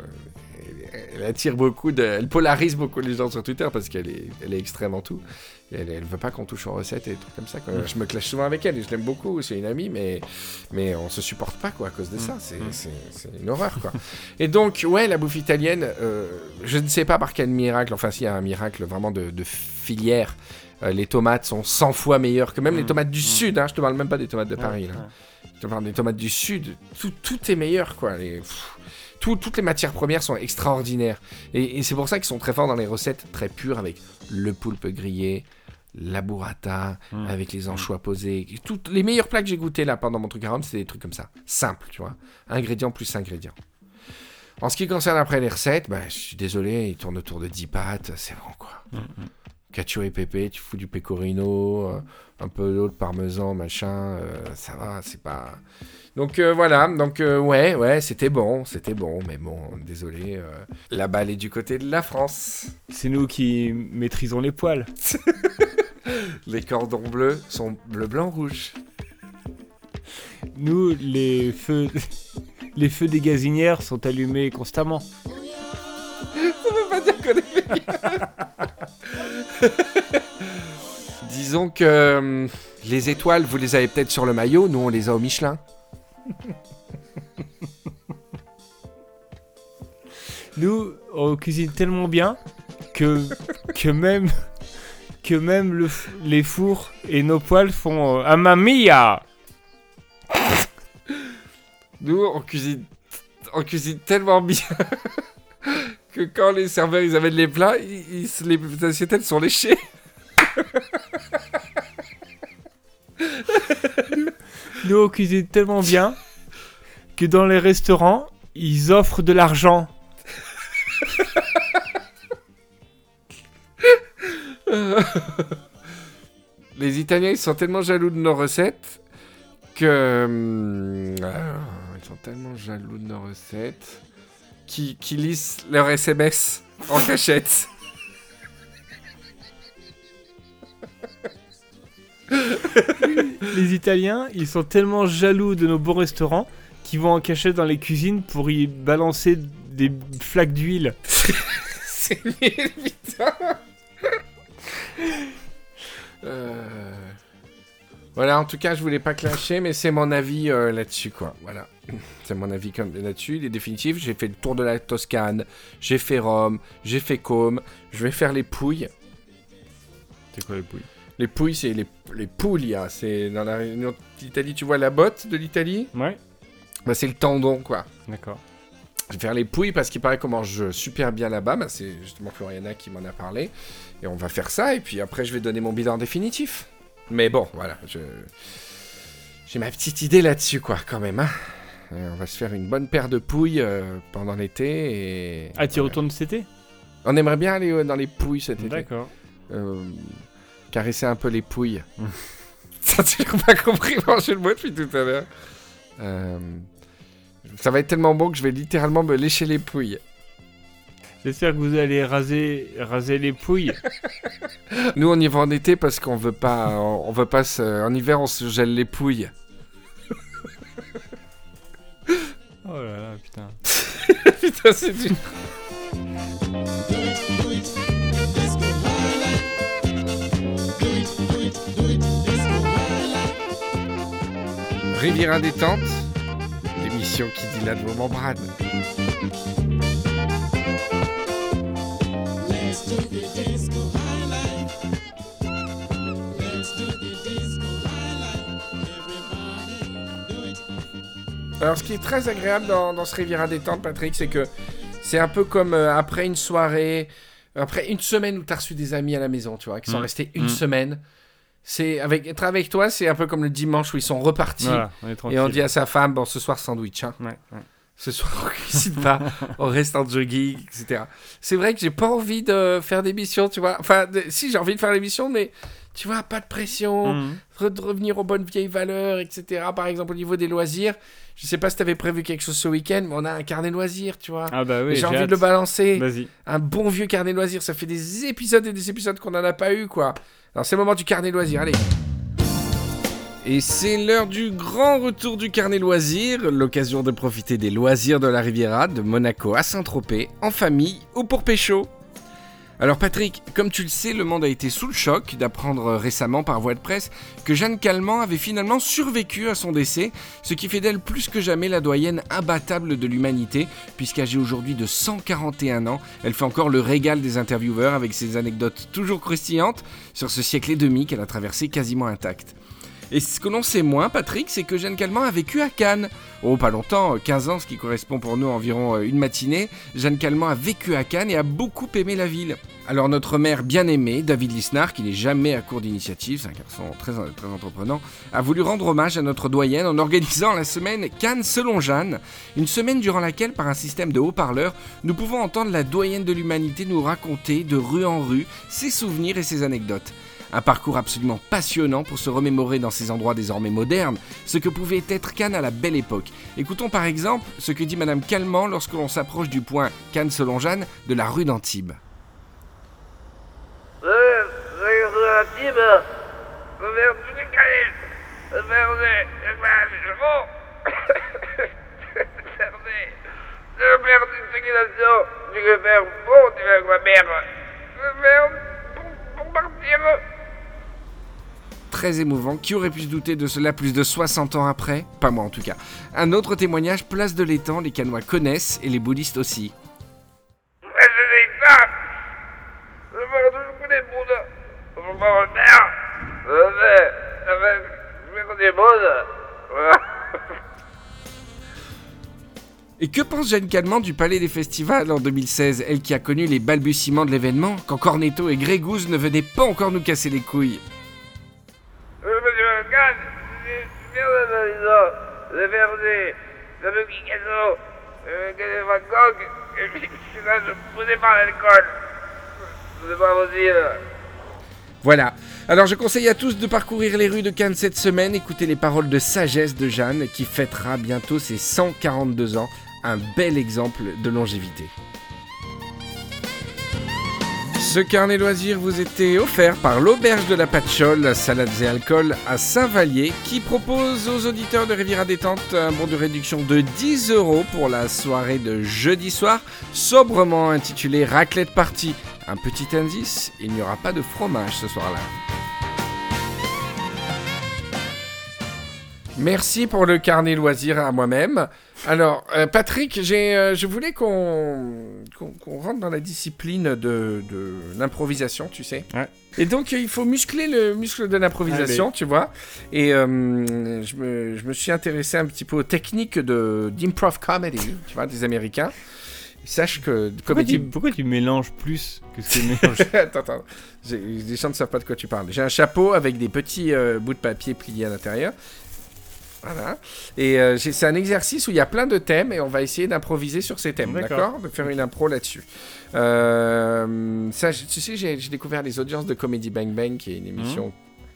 [SPEAKER 2] Elle, elle attire beaucoup, de, elle polarise beaucoup les gens sur Twitter parce qu'elle est, elle est extrême en tout. Elle, elle veut pas qu'on touche aux recettes et des trucs comme ça. quoi.
[SPEAKER 1] Mm.
[SPEAKER 2] Je me clash souvent avec elle et je l'aime beaucoup, c'est une amie, mais, mais on se supporte pas quoi à cause de ça. C'est,
[SPEAKER 1] Mm.
[SPEAKER 2] c'est, une horreur quoi. et donc, ouais, la bouffe italienne, euh, je ne sais pas par quel miracle, enfin s'il y a un miracle vraiment de, de filière, euh, les tomates sont 100 fois meilleures que même les
[SPEAKER 1] Mm.
[SPEAKER 2] tomates du
[SPEAKER 1] Mm.
[SPEAKER 2] sud. Hein, je te parle même pas des tomates de Paris. Là. Je te parle des tomates du sud. Tout, tout est meilleur, quoi. Les- pff, tout- toutes les matières premières sont extraordinaires. Et, et c'est pour ça qu'ils sont très forts dans les recettes très pures avec le poulpe grillé, la burrata,
[SPEAKER 1] Mm.
[SPEAKER 2] avec les anchois posés. Toutes les meilleurs plats que j'ai goûtés là pendant mon truc à Rome, c'est des trucs comme ça. Simple, tu vois. Ingrédients plus ingrédients. En ce qui concerne après les recettes, bah, je suis désolé, ils tournent autour de 10 pâtes, c'est bon quoi.
[SPEAKER 1] Mm, mm.
[SPEAKER 2] Cacio et pépé, tu fous du pecorino, euh, un peu d'eau de parmesan, machin, euh, ça va, c'est pas. Donc euh, voilà, donc euh, ouais, ouais, c'était bon, c'était bon, mais bon, désolé, euh, la balle est du côté de la France.
[SPEAKER 1] C'est nous qui maîtrisons les poils.
[SPEAKER 2] Les cordons bleus sont bleu, blanc, rouge.
[SPEAKER 1] Nous, les feux, les feux des gazinières sont allumés constamment.
[SPEAKER 2] Ça veut pas dire qu'on est meilleur. Disons que les étoiles, vous les avez peut-être sur le maillot, nous on les a au Michelin.
[SPEAKER 1] Nous, on cuisine tellement bien que, que même, que même le les fours et nos poils font euh,
[SPEAKER 2] Nous, on cuisine, on cuisine tellement bien que quand les serveurs ils amènent les plats, ils, ils les assiettes elles sont léchées.
[SPEAKER 1] Nous, on tellement bien que dans les restaurants, ils offrent de l'argent.
[SPEAKER 2] Les Italiens ils sont tellement jaloux de nos recettes que hum, ah, Ils sont tellement jaloux de nos recettes. Qui, qui lisent leur SMS en cachette.
[SPEAKER 1] Les Italiens, ils sont tellement jaloux de nos bons restaurants qu'ils vont en cacher dans les cuisines pour y balancer des flaques d'huile.
[SPEAKER 2] C'est nul, putain. Euh, Voilà, en tout cas, je voulais pas clasher, mais c'est mon avis euh, là-dessus, quoi. Voilà. C'est mon avis là-dessus, il est définitif. J'ai fait le tour de la Toscane, j'ai fait Rome, j'ai fait Côme, je vais faire les Pouilles.
[SPEAKER 1] C'est quoi les pouilles?
[SPEAKER 2] Les Pouilles, c'est les, les Puglia, c'est dans la région d'Italie. Tu vois la botte de l'Italie?
[SPEAKER 1] Ouais,
[SPEAKER 2] bah, C'est le tendon, quoi.
[SPEAKER 1] d'accord.
[SPEAKER 2] Je vais faire les pouilles parce qu'il paraît qu'on mange super bien là-bas. Bah, c'est justement Floriana qui m'en a parlé. Et on va faire ça. Et puis après, je vais donner mon bilan définitif. Mais bon, voilà. je- J'ai ma petite idée là-dessus, quoi, quand même. hein. Et on va se faire une bonne paire de pouilles euh, pendant l'été. Et...
[SPEAKER 1] Ah, tu y retournes cet été?
[SPEAKER 2] On aimerait bien aller euh, dans les pouilles cet été.
[SPEAKER 1] D'accord.
[SPEAKER 2] Euh, caresser un peu les pouilles. Ça, tu n'as pas compris manger le mot depuis tout à l'heure. Euh, Ça va être tellement bon que je vais littéralement me lécher les pouilles.
[SPEAKER 1] J'espère que vous allez raser, raser les pouilles.
[SPEAKER 2] Nous, on y va en été parce qu'on veut pas, on, on veut pas se, en hiver, on se gèle les pouilles.
[SPEAKER 1] Oh là là, putain.
[SPEAKER 2] Putain, c'est du... Riviera détente, l'émission qui dilate vos membranes. Alors, ce qui est très agréable dans, dans ce Riviera détente, Patrick, c'est que c'est un peu comme euh, après une soirée, après une semaine où tu as reçu des amis à la maison, tu vois, qui sont
[SPEAKER 1] Mm.
[SPEAKER 2] restés une
[SPEAKER 1] Mm.
[SPEAKER 2] semaine. C'est avec être avec toi, c'est un peu comme le dimanche où ils sont repartis
[SPEAKER 1] Voilà, on est tranquille.
[SPEAKER 2] et on dit à sa femme bon ce soir sandwich, hein.
[SPEAKER 1] Ouais, ouais.
[SPEAKER 2] Ce soir on cuisine pas, on reste en jogging, etc. C'est vrai que j'ai pas envie de faire d'émission, tu vois. Enfin, de- si j'ai envie de faire l'émission, mais tu vois, pas de pression
[SPEAKER 1] Mhm.
[SPEAKER 2] de revenir aux bonnes vieilles valeurs, etc. Par exemple, au niveau des loisirs, je sais pas si t'avais prévu quelque chose ce week-end, mais on a un carnet loisirs, tu vois.
[SPEAKER 1] Ah bah oui,
[SPEAKER 2] j'ai envie
[SPEAKER 1] hâte.
[SPEAKER 2] de le balancer.
[SPEAKER 1] Vas-y.
[SPEAKER 2] Un bon vieux carnet loisirs. Ça fait des épisodes et des épisodes qu'on en a pas eu, quoi. Alors, c'est le moment du carnet loisirs. Allez. Et c'est l'heure du grand retour du carnet loisirs, l'occasion de profiter des loisirs de la Riviera, de Monaco à Saint-Tropez, en famille ou pour pécho. Alors Patrick, comme tu le sais, le monde a été sous le choc d'apprendre récemment par voie de presse que Jeanne Calment avait finalement survécu à son décès, ce qui fait d'elle plus que jamais la doyenne imbattable de l'humanité, puisqu'âgée aujourd'hui de 141 ans, elle fait encore le régal des intervieweurs avec ses anecdotes toujours croustillantes sur ce siècle et demi qu'elle a traversé quasiment intact. Et ce que l'on sait moins, Patrick, c'est que Jeanne Calment a vécu à Cannes. Oh, pas longtemps, 15 ans, ce qui correspond pour nous environ euh, une matinée. Jeanne Calment a vécu à Cannes et a beaucoup aimé la ville. Alors notre maire bien-aimé, David Lisnard, qui n'est jamais à court d'initiative, c'est un garçon très entreprenant, a voulu rendre hommage à notre doyenne en organisant la semaine Cannes selon Jeanne, une semaine durant laquelle, par un système de haut-parleurs, nous pouvons entendre la doyenne de l'humanité nous raconter, de rue en rue, ses souvenirs et ses anecdotes. Un parcours absolument passionnant pour se remémorer dans ces endroits désormais modernes ce que pouvait être Cannes à la belle époque. Écoutons par exemple ce que dit Madame Calment lorsque l'on s'approche du point Cannes selon Jeanne de la rue d'Antibes.
[SPEAKER 4] Partir.
[SPEAKER 2] Très émouvant, qui aurait pu se douter de cela plus de 60 ans après? Pas moi en tout cas. Un autre témoignage, place de l'étang, les Canois connaissent et les bouddhistes aussi. Et que pense Jeanne Calment du Palais des Festivals en 2016, elle qui a connu les balbutiements de l'événement, quand Cornetto et Grégouze ne venaient pas encore nous casser les couilles Voilà. Alors je conseille à tous de parcourir les rues de Cannes cette semaine, écouter les paroles de sagesse de Jeanne qui fêtera bientôt ses 142 ans, un bel exemple de longévité. Ce carnet loisirs vous était offert par l'Auberge de la Patchole, salades et alcool à Saint-Vallier, qui propose aux auditeurs de Riviera Détente un bon de réduction de 10 euros pour la soirée de jeudi soir, sobrement intitulée Raclette Party. Un petit indice, il n'y aura pas de fromage ce soir-là. Merci pour le carnet loisirs à moi-même. Alors, euh, Patrick, euh, je voulais qu'on, rentre dans la discipline de, de l'improvisation, tu sais.
[SPEAKER 1] Ouais.
[SPEAKER 2] Et donc, euh, il faut muscler le muscle de l'improvisation, tu vois. Et euh, je, me, je me suis intéressé un petit peu aux techniques de, d'improv comedy, tu vois, des Américains. Sache que
[SPEAKER 1] Pourquoi tu, pourquoi tu mélanges plus que ce que mélange
[SPEAKER 2] attends, attends. Les gens ne savent pas de quoi tu parles. J'ai un chapeau avec des petits bouts de papier pliés à l'intérieur. Voilà. Et euh, c'est un exercice où il y a plein de thèmes et on va essayer d'improviser sur ces thèmes, D'accord. De faire une impro là-dessus. Euh, ça, tu sais, j'ai découvert les audiences de Comedy Bang Bang, qui est une émission.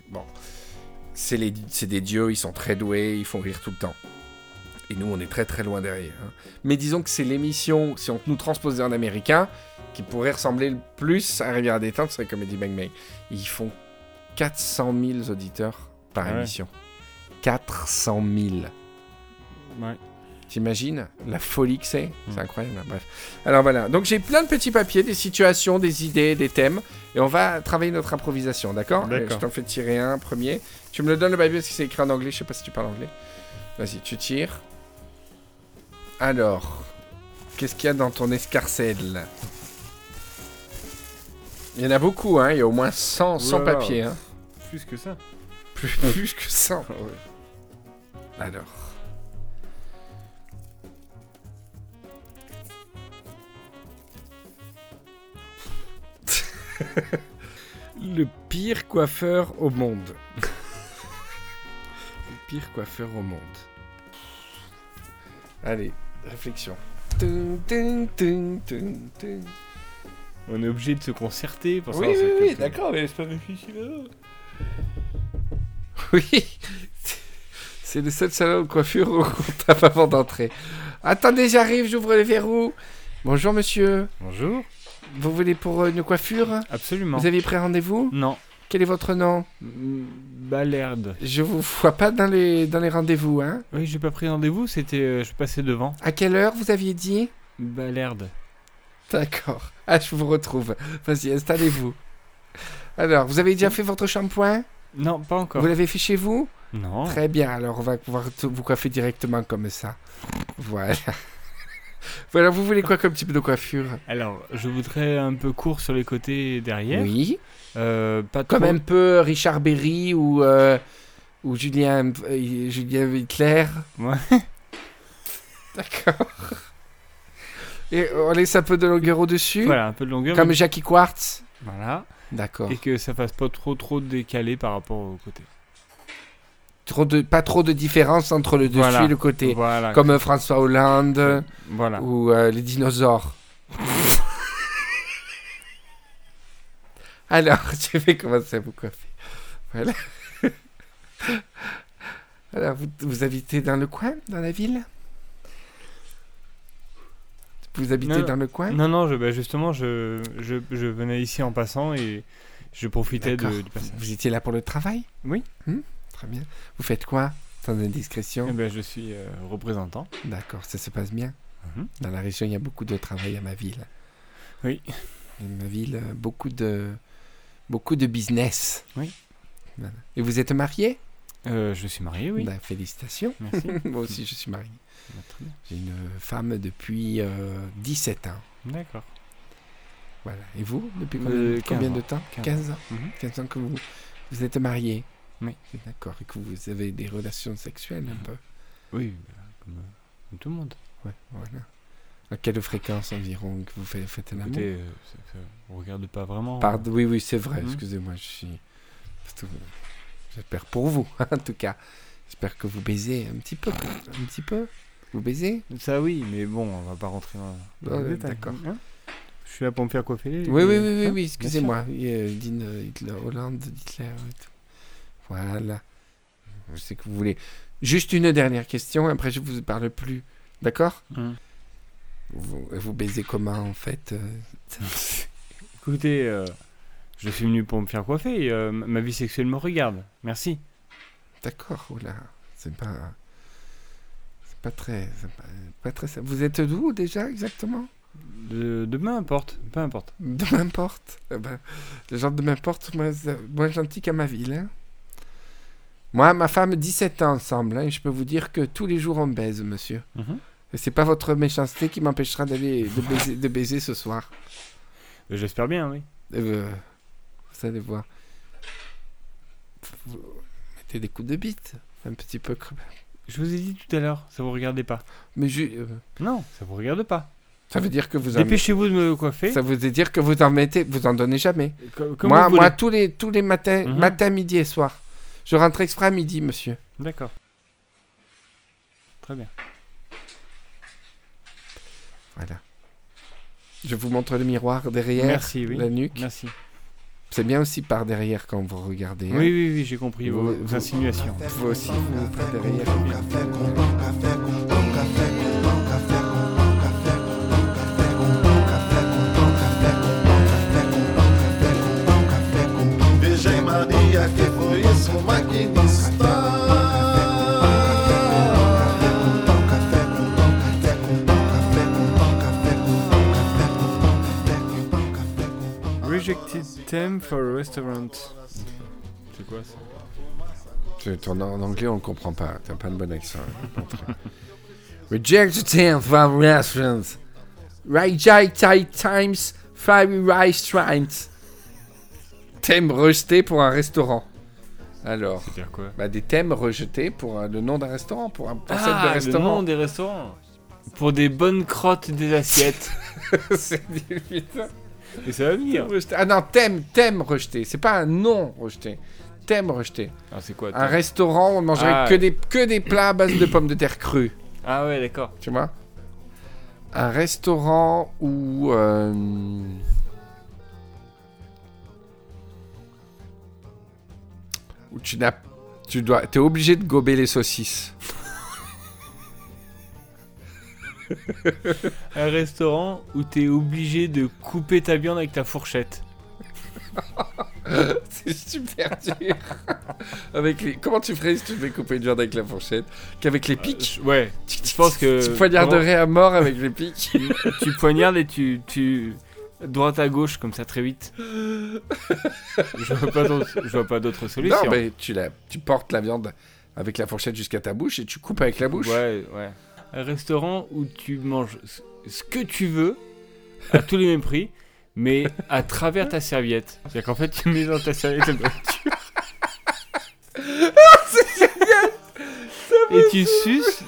[SPEAKER 2] Bon, c'est des dieux, ils sont très doués, ils font rire tout le temps. Et nous, on est très très loin derrière. hein. Mais disons que c'est l'émission, si on nous transposait en américain, qui pourrait ressembler le plus à Rivière Détente, ce serait Comedy Bang Bang. Ils font 400 000 auditeurs par
[SPEAKER 1] Ah ouais.
[SPEAKER 2] émission. 400 000.
[SPEAKER 1] Ouais.
[SPEAKER 2] T'imagines la folie que c'est? C'est incroyable. hein, Bref. Alors voilà. Donc j'ai plein de petits papiers, des situations, des idées, des thèmes. Et on va travailler notre improvisation, d'accord?
[SPEAKER 1] D'accord.
[SPEAKER 2] Je t'en fais tirer un premier. Tu me le donnes le papier parce que c'est écrit en anglais. Je sais pas si tu parles anglais. Vas-y, tu tires. Alors, qu'est-ce qu'il y a dans ton escarcelle? Il y en a beaucoup, hein. Il y a au moins 100, 100
[SPEAKER 1] Oula.
[SPEAKER 2] papiers. Hein.
[SPEAKER 1] Plus que ça.
[SPEAKER 2] Plus, plus que 100. Alors. Le pire coiffeur au monde. Le pire coiffeur au monde. Allez, réflexion. Tung, tung, tung, tung, tung.
[SPEAKER 1] On est obligé de se concerter pour
[SPEAKER 2] Oui,
[SPEAKER 1] savoir
[SPEAKER 2] oui, oui, d'accord, mais c'est pas difficile. hein. Oui, c'est le seul salon de coiffure où on tape avant d'entrer. Attendez, j'arrive, j'ouvre le verrou. Bonjour monsieur,
[SPEAKER 1] Bonjour.
[SPEAKER 2] vous voulez pour euh, une coiffure?
[SPEAKER 1] Absolument.
[SPEAKER 2] Vous avez pris rendez-vous?
[SPEAKER 1] Non.
[SPEAKER 2] Quel est votre nom?
[SPEAKER 1] Mm, Balerde.
[SPEAKER 2] Je vous vois pas dans les, dans les rendez-vous, hein
[SPEAKER 1] Oui, j'ai pas pris rendez-vous, c'était. euh, je passais devant.
[SPEAKER 2] À quelle heure vous aviez dit?
[SPEAKER 1] Balerde.
[SPEAKER 2] D'accord. Ah, je vous retrouve. Vas-y, installez-vous. Alors, vous avez déjà fait votre shampoing?
[SPEAKER 1] Non, pas encore.
[SPEAKER 2] Vous l'avez fait chez vous?
[SPEAKER 1] Non.
[SPEAKER 2] Très bien, alors on va pouvoir vous coiffer directement comme ça. Voilà. voilà, vous voulez quoi comme type de coiffure?
[SPEAKER 1] Alors, je voudrais un peu court sur les côtés et derrière.
[SPEAKER 2] Oui.
[SPEAKER 1] Euh, pas trop.
[SPEAKER 2] Comme un peu Richard Berry ou, euh, ou Julien, euh, Julien Hitler.
[SPEAKER 1] Ouais.
[SPEAKER 2] D'accord. Et on laisse un peu de longueur au-dessus
[SPEAKER 1] Voilà, un peu de longueur.
[SPEAKER 2] Comme
[SPEAKER 1] mais-
[SPEAKER 2] Jackie Quartz
[SPEAKER 1] Voilà.
[SPEAKER 2] D'accord.
[SPEAKER 1] Et que ça fasse pas trop trop décalé par rapport au côté.
[SPEAKER 2] Trop de, pas trop de différence entre le dessus
[SPEAKER 1] Voilà.
[SPEAKER 2] et le côté.
[SPEAKER 1] Voilà.
[SPEAKER 2] Comme euh, François Hollande
[SPEAKER 1] Voilà.
[SPEAKER 2] ou euh, les dinosaures. Alors, je vais commencer à vous coiffer. Voilà. Alors, vous, vous habitez dans le coin, dans la ville? Vous habitez
[SPEAKER 1] Non,
[SPEAKER 2] dans le coin?
[SPEAKER 1] Non, non, je, bah, justement, je, je, je venais ici en passant et je profitais de, du passage.
[SPEAKER 2] Vous étiez là pour le travail?
[SPEAKER 1] Oui.
[SPEAKER 2] Hmm, Très bien. Vous faites quoi Sans indiscrétion
[SPEAKER 1] Eh ben, je suis euh, représentant.
[SPEAKER 2] D'accord, ça se passe bien.
[SPEAKER 1] Mhm.
[SPEAKER 2] Dans la région, il y a beaucoup de travail à ma ville.
[SPEAKER 1] Oui.
[SPEAKER 2] Et ma ville, euh, beaucoup de, beaucoup de business.
[SPEAKER 1] Oui.
[SPEAKER 2] Voilà. Et vous êtes marié?
[SPEAKER 1] Euh, je suis marié, oui.
[SPEAKER 2] Ben, Félicitations.
[SPEAKER 1] Merci.
[SPEAKER 2] Moi aussi, je suis marié.
[SPEAKER 1] Bah, très bien.
[SPEAKER 2] J'ai une femme depuis euh, 17 ans.
[SPEAKER 1] D'accord.
[SPEAKER 2] Voilà. Et vous, depuis combien,
[SPEAKER 1] 15
[SPEAKER 2] combien de
[SPEAKER 1] ans.
[SPEAKER 2] temps?
[SPEAKER 1] 15
[SPEAKER 2] 15 ans.
[SPEAKER 1] Mhm.
[SPEAKER 2] 15 ans que vous, vous êtes marié.
[SPEAKER 1] Oui.
[SPEAKER 2] D'accord. Et que vous avez des relations sexuelles un peu.
[SPEAKER 1] Oui, bah, comme, euh, comme tout le monde.
[SPEAKER 2] Ouais, voilà. À quelle fréquence environ que vous faites, faites l'amour?
[SPEAKER 1] Écoutez, euh, on regarde pas vraiment.
[SPEAKER 2] Pardon, oui, oui, c'est vrai.
[SPEAKER 1] Mhm.
[SPEAKER 2] Excusez-moi, je suis. parce que- J'espère pour vous, en tout cas. J'espère que vous baisez un petit peu. Un petit peu Vous baisez?
[SPEAKER 1] Ça, oui, mais bon, on va pas rentrer dans, dans
[SPEAKER 2] Ouais,
[SPEAKER 1] les détails.
[SPEAKER 2] d'accord.
[SPEAKER 1] Hein suis là pour me faire coiffer. les-
[SPEAKER 2] Oui, oui, oui, oui, oui, excusez-moi. Euh, Dean, euh, Hitler, Hollande, Hitler. et tout. Voilà. Je sais que vous voulez. Juste une dernière question, après je vous parle plus. D'accord?
[SPEAKER 1] Hum.
[SPEAKER 2] vous, vous baisez comment en fait euh,
[SPEAKER 1] Écoutez, euh, je suis venu pour me faire coiffer. et, euh, ma vie sexuelle me regarde. Merci.
[SPEAKER 2] D'accord, oula. C'est pas. C'est pas très. Pas, pas très. Vous êtes d'où déjà exactement?
[SPEAKER 1] De, de peu importe, peu importe.
[SPEAKER 2] De m'importe. Eh ben, le genre de m'importe, moins, moins gentil qu'à ma ville. hein. Moi, ma femme, 17 ans ensemble, hein, et je peux vous dire que tous les jours on baise, monsieur.
[SPEAKER 1] Mhm.
[SPEAKER 2] Et c'est pas votre méchanceté qui m'empêchera d'aller de baiser, de baiser ce soir.
[SPEAKER 1] Euh, J'espère bien, oui.
[SPEAKER 2] Euh, vous allez voir. Vous mettez des coups de bite, un petit peu.
[SPEAKER 1] Je vous ai dit tout à l'heure, ça vous regardait pas.
[SPEAKER 2] Mais je- euh,
[SPEAKER 1] Non, ça vous regarde pas.
[SPEAKER 2] ça veut dire que vous en
[SPEAKER 1] Dépêchez-vous de me coiffer.
[SPEAKER 2] ça veut dire que vous en mettez, vous en donnez jamais.
[SPEAKER 1] Comme
[SPEAKER 2] moi, moi, tous les tous les matins,
[SPEAKER 1] Mhm.
[SPEAKER 2] matin, midi et soir. Je rentre exprès à midi, monsieur.
[SPEAKER 1] D'accord. Très bien.
[SPEAKER 2] Voilà. Je vous montre le miroir derrière,
[SPEAKER 1] Merci, oui.
[SPEAKER 2] la nuque.
[SPEAKER 1] Merci.
[SPEAKER 2] C'est bien aussi par derrière quand vous regardez. hein.
[SPEAKER 1] Oui, oui, oui, j'ai compris vos,
[SPEAKER 2] Vous-
[SPEAKER 1] vos
[SPEAKER 2] vous-
[SPEAKER 1] insinuations.
[SPEAKER 2] Vous aussi, vous par derrière.
[SPEAKER 5] Que foi isso, maquinista.
[SPEAKER 1] Rejected theme for a restaurant. C'est quoi ça?
[SPEAKER 2] Ton en anglais, on le comprend pas. T'as pas le bon accent. hein. Reject the tenth from restaurants. Reject times five restaurants. Thème rejeté pour un restaurant. Alors,
[SPEAKER 1] C'est-à-dire quoi
[SPEAKER 2] bah, des thèmes rejetés pour euh, le nom d'un restaurant, pour un concept de
[SPEAKER 1] Ah, le
[SPEAKER 2] restaurant.
[SPEAKER 1] nom des restaurants. Pour des bonnes crottes des assiettes.
[SPEAKER 2] C'est du- putain.
[SPEAKER 1] Et ça va venir.
[SPEAKER 2] Ah non, thème, thème rejeté. C'est pas un nom rejeté. Thème rejeté.
[SPEAKER 1] Ah, c'est quoi
[SPEAKER 2] Un restaurant, on mangerait
[SPEAKER 1] Ah.
[SPEAKER 2] que, des, que des plats à base de pommes de terre crues.
[SPEAKER 1] Ah ouais, d'accord.
[SPEAKER 2] Tu vois? Un restaurant où. euh, où tu n'as. Tu dois. T'es obligé de gober les saucisses.
[SPEAKER 1] Un restaurant où t'es obligé de couper ta viande avec ta fourchette.
[SPEAKER 2] C'est super dur. avec les... Comment tu ferais si tu devais couper une viande avec la fourchette? Qu'avec les pics?
[SPEAKER 1] Euh, ouais, je pense que.
[SPEAKER 2] Tu poignarderais à mort avec les pics?
[SPEAKER 1] Tu poignardes et tu. tu... Droite à gauche, comme ça, très vite. je vois pas d'autre- je vois pas d'autre solution.
[SPEAKER 2] non, mais tu, la... tu portes la viande avec la fourchette jusqu'à ta bouche et tu coupes avec la bouche.
[SPEAKER 1] Ouais, ouais. Un restaurant où tu manges ce- que tu veux, à tous les mêmes prix, mais à travers ta serviette. C'est-à-dire qu'en fait, tu mets dans ta serviette la nourriture. Et tu suces.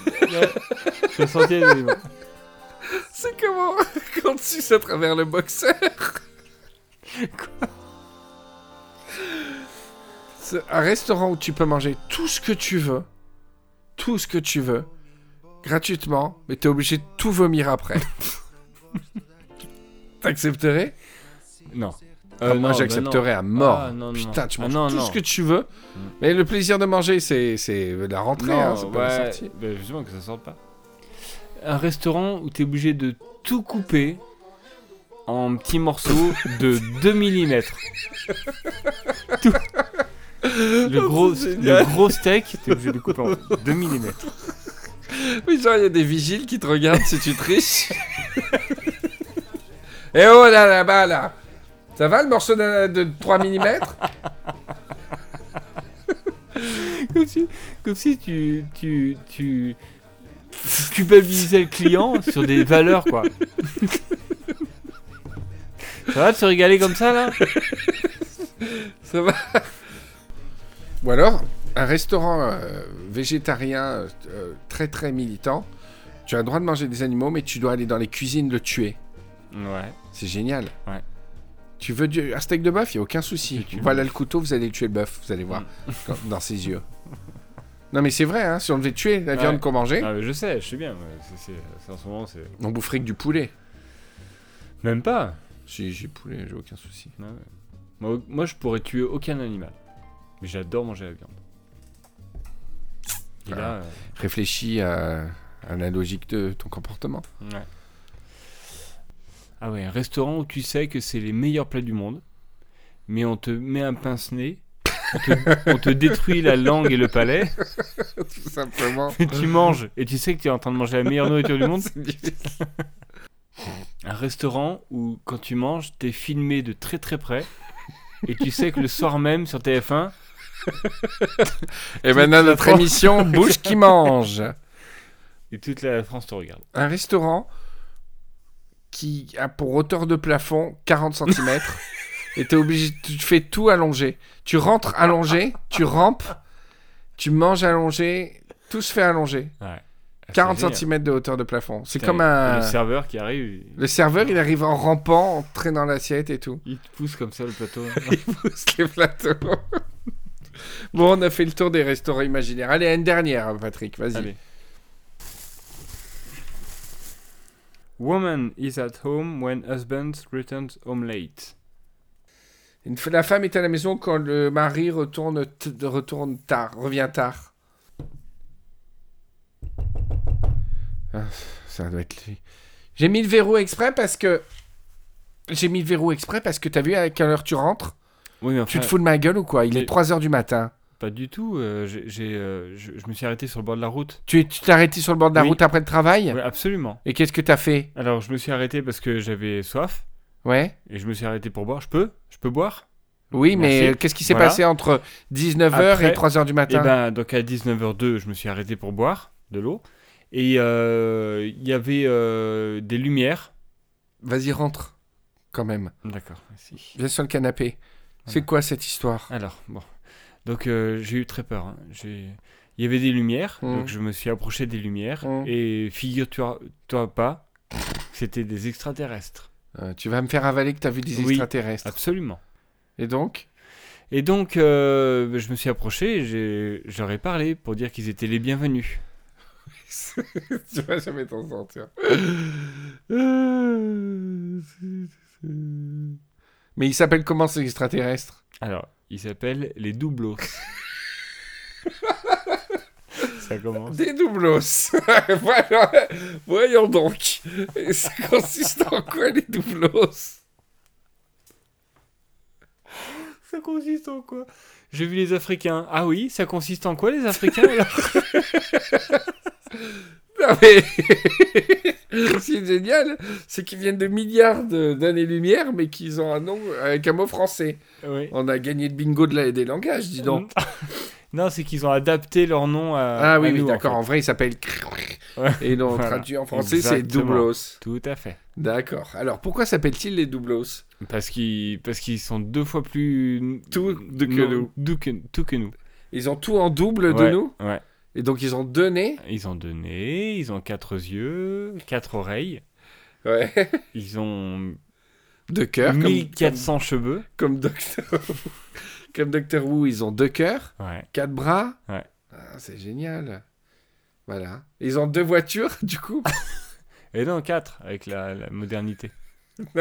[SPEAKER 1] Je sentais.
[SPEAKER 2] C'est comment quand tu suces à travers le boxeur C'est un restaurant où tu peux manger tout ce que tu veux, tout ce que tu veux, gratuitement, mais t'es obligé de tout vomir après. T'accepterais?
[SPEAKER 1] Non.
[SPEAKER 2] Ah,
[SPEAKER 1] Euh,
[SPEAKER 2] Moi j'accepterais à mort.
[SPEAKER 1] Ah, non, non.
[SPEAKER 2] Putain, tu
[SPEAKER 1] Ah,
[SPEAKER 2] manges
[SPEAKER 1] non,
[SPEAKER 2] tout ce que tu veux,
[SPEAKER 1] Mm.
[SPEAKER 2] mais le plaisir de manger, c'est la rentrée, hein, c'est pas la sortie.
[SPEAKER 1] bah, justement que ça sorte pas. Un restaurant où t'es obligé de tout couper en petits morceaux de 2 mm. Tout. Le gros,
[SPEAKER 2] c'est
[SPEAKER 1] le gros steak, t'es obligé de couper en 2 mm.
[SPEAKER 2] Oui, genre, il y a des vigiles qui te regardent si tu triches. Eh oh là là-bas, là Ça va le morceau de, de 3 mm
[SPEAKER 1] Comme si, comme si tu, tu, tu, tu culpabilisais le client sur des valeurs, quoi. Ça va de se régaler comme ça, là?
[SPEAKER 2] Ça va Ou alors, un restaurant euh, végétarien euh, très très militant, tu as le droit de manger des animaux, mais tu dois aller dans les cuisines le tuer.
[SPEAKER 1] Ouais.
[SPEAKER 2] C'est génial.
[SPEAKER 1] Ouais.
[SPEAKER 2] Tu veux du- un steak de bœuf, il n'y a aucun souci. Voilà le couteau, vous allez tuer le bœuf, vous allez voir, quand- dans ses yeux. Non mais c'est vrai, hein, si on devait tuer la viande qu'on mangeait,
[SPEAKER 1] Ah, mais je sais, je sais bien. c'est- en ce moment, c'est.
[SPEAKER 2] on boufferait que du poulet.
[SPEAKER 1] Même pas.
[SPEAKER 2] Si, j'ai poulet, j'ai aucun souci.
[SPEAKER 1] Ouais, ouais. Moi, moi, je pourrais tuer aucun animal. Mais j'adore manger la viande. Et là, euh,
[SPEAKER 2] Réfléchis à, à la logique de ton comportement.
[SPEAKER 1] ouais. Ah ouais, un restaurant où tu sais que c'est les meilleurs plats du monde, mais on te met un pince-nez, on te, on te détruit la langue et le palais,
[SPEAKER 2] Tout simplement.
[SPEAKER 1] et tu manges, et tu sais que tu es en train de manger la meilleure nourriture du monde. Un restaurant où, quand tu manges, t'es filmé de très très près, et tu sais que le soir même sur TF1,
[SPEAKER 2] Et maintenant, notre
[SPEAKER 1] France.
[SPEAKER 2] émission Bouche qui mange.
[SPEAKER 1] et toute la France te regarde.
[SPEAKER 2] Un restaurant qui a pour hauteur de plafond 40 cm. Et t'es obligé, tu fais tout allongé. Tu rentres allongé, tu rampes, tu manges allongé, tout se fait allongé.
[SPEAKER 1] Ouais. Ah,
[SPEAKER 2] 40
[SPEAKER 1] c'est génial.
[SPEAKER 2] cm de hauteur de plafond. C'est comme un.
[SPEAKER 1] Le serveur qui arrive,
[SPEAKER 2] Le serveur, il arrive en rampant, entré dans l'assiette et tout.
[SPEAKER 1] il te pousse comme ça le plateau.
[SPEAKER 2] Il pousse les plateaux. bon, on a fait le tour des restaurants imaginaires. Allez, une dernière, Patrick, vas-y.
[SPEAKER 1] Woman is at home when husband returns home late.
[SPEAKER 2] La femme est à la maison quand le mari retourne, retourne tard, revient tard. Ah, ça doit être lui. J'ai mis le verrou exprès parce que. J'ai mis le verrou exprès parce que t'as vu à quelle heure tu rentres?
[SPEAKER 1] Oui, mais
[SPEAKER 2] Tu
[SPEAKER 1] enfin,
[SPEAKER 2] te fous de ma gueule ou quoi? Il
[SPEAKER 1] mais-
[SPEAKER 2] est 3h du matin.
[SPEAKER 1] pas du tout. euh, j'ai, j'ai, euh, je, je me suis arrêté sur le bord de la route.
[SPEAKER 2] Tu es- tu t'es arrêté sur le bord de la
[SPEAKER 1] Oui.
[SPEAKER 2] route après le travail?
[SPEAKER 1] Oui, absolument.
[SPEAKER 2] Et qu'est-ce que t'as fait?
[SPEAKER 1] Alors, je me suis arrêté parce que j'avais soif
[SPEAKER 2] Ouais
[SPEAKER 1] et je me suis arrêté pour boire. Je peux? Je peux boire?
[SPEAKER 2] Oui, mais
[SPEAKER 1] Merci.
[SPEAKER 2] euh, qu'est-ce qui s'est
[SPEAKER 1] Voilà.
[SPEAKER 2] passé entre 19h et
[SPEAKER 1] Après-
[SPEAKER 2] 3h du
[SPEAKER 1] Et
[SPEAKER 2] matin
[SPEAKER 1] ben, donc à 19h02, je me suis arrêté pour boire de l'eau. Et euh, il y avait euh, des lumières.
[SPEAKER 2] Vas-y, rentre. Quand même.
[SPEAKER 1] D'accord.
[SPEAKER 2] Viens sur le canapé. C'est quoi cette histoire?
[SPEAKER 1] Alors, bon. Donc, euh, j'ai eu très peur. hein. J'ai- Il y avait des lumières,
[SPEAKER 2] Mm.
[SPEAKER 1] donc je me suis approché des lumières.
[SPEAKER 2] Mm.
[SPEAKER 1] Et figure-toi toi pas, c'était des extraterrestres.
[SPEAKER 2] Euh, Tu vas me faire avaler que t'as vu des
[SPEAKER 1] Oui.
[SPEAKER 2] extraterrestres.
[SPEAKER 1] Absolument.
[SPEAKER 2] Et donc?
[SPEAKER 1] Et donc, euh, je me suis approché j'aurais parlé pour dire qu'ils étaient les bienvenus.
[SPEAKER 2] Tu vas jamais t'en sortir. Mais ils s'appellent comment ces extraterrestres?
[SPEAKER 1] Alors, ils s'appellent les doublos. Ça commence.
[SPEAKER 2] Des doublos. Voilà. Voyons donc. Et ça consiste en quoi les doublos
[SPEAKER 1] Ça consiste en quoi? J'ai vu les Africains. Ah oui, ça consiste en quoi les Africains alors?
[SPEAKER 2] Non mais ce qui est génial, c'est qu'ils viennent de milliards de- d'années-lumière, mais qu'ils ont un nom avec un mot français.
[SPEAKER 1] Oui.
[SPEAKER 2] On a gagné le bingo de la- des langages, dis donc.
[SPEAKER 1] Non, c'est qu'ils ont adapté leur nom à.
[SPEAKER 2] Ah
[SPEAKER 1] à
[SPEAKER 2] oui, oui,
[SPEAKER 1] en
[SPEAKER 2] d'accord. En, vrai, il s'appelle.
[SPEAKER 1] Ouais.
[SPEAKER 2] Et
[SPEAKER 1] Voilà.
[SPEAKER 2] traduit en français, c'est doublos.
[SPEAKER 1] Tout à fait.
[SPEAKER 2] D'accord. Alors, pourquoi s'appellent-ils les doublos
[SPEAKER 1] Parce qu'ils parce qu'ils sont deux fois plus.
[SPEAKER 2] Tout de que
[SPEAKER 1] non,
[SPEAKER 2] nous.
[SPEAKER 1] Tout que, tout que nous.
[SPEAKER 2] Ils ont tout en double de nous?
[SPEAKER 1] Ouais.
[SPEAKER 2] Et donc, ils ont deux nez?
[SPEAKER 1] Ils ont deux nez, ils ont quatre yeux, quatre oreilles,
[SPEAKER 2] Ouais.
[SPEAKER 1] ils ont
[SPEAKER 2] Deux cœurs. comme-
[SPEAKER 1] 1400 cheveux.
[SPEAKER 2] Comme, comme Docteur Comme Docteur Who, ils ont deux cœurs,
[SPEAKER 1] Ouais.
[SPEAKER 2] quatre bras.
[SPEAKER 1] Ouais.
[SPEAKER 2] Ah, c'est génial. Voilà. Ils ont deux voitures, du coup.
[SPEAKER 1] Et non, quatre, avec la, la modernité.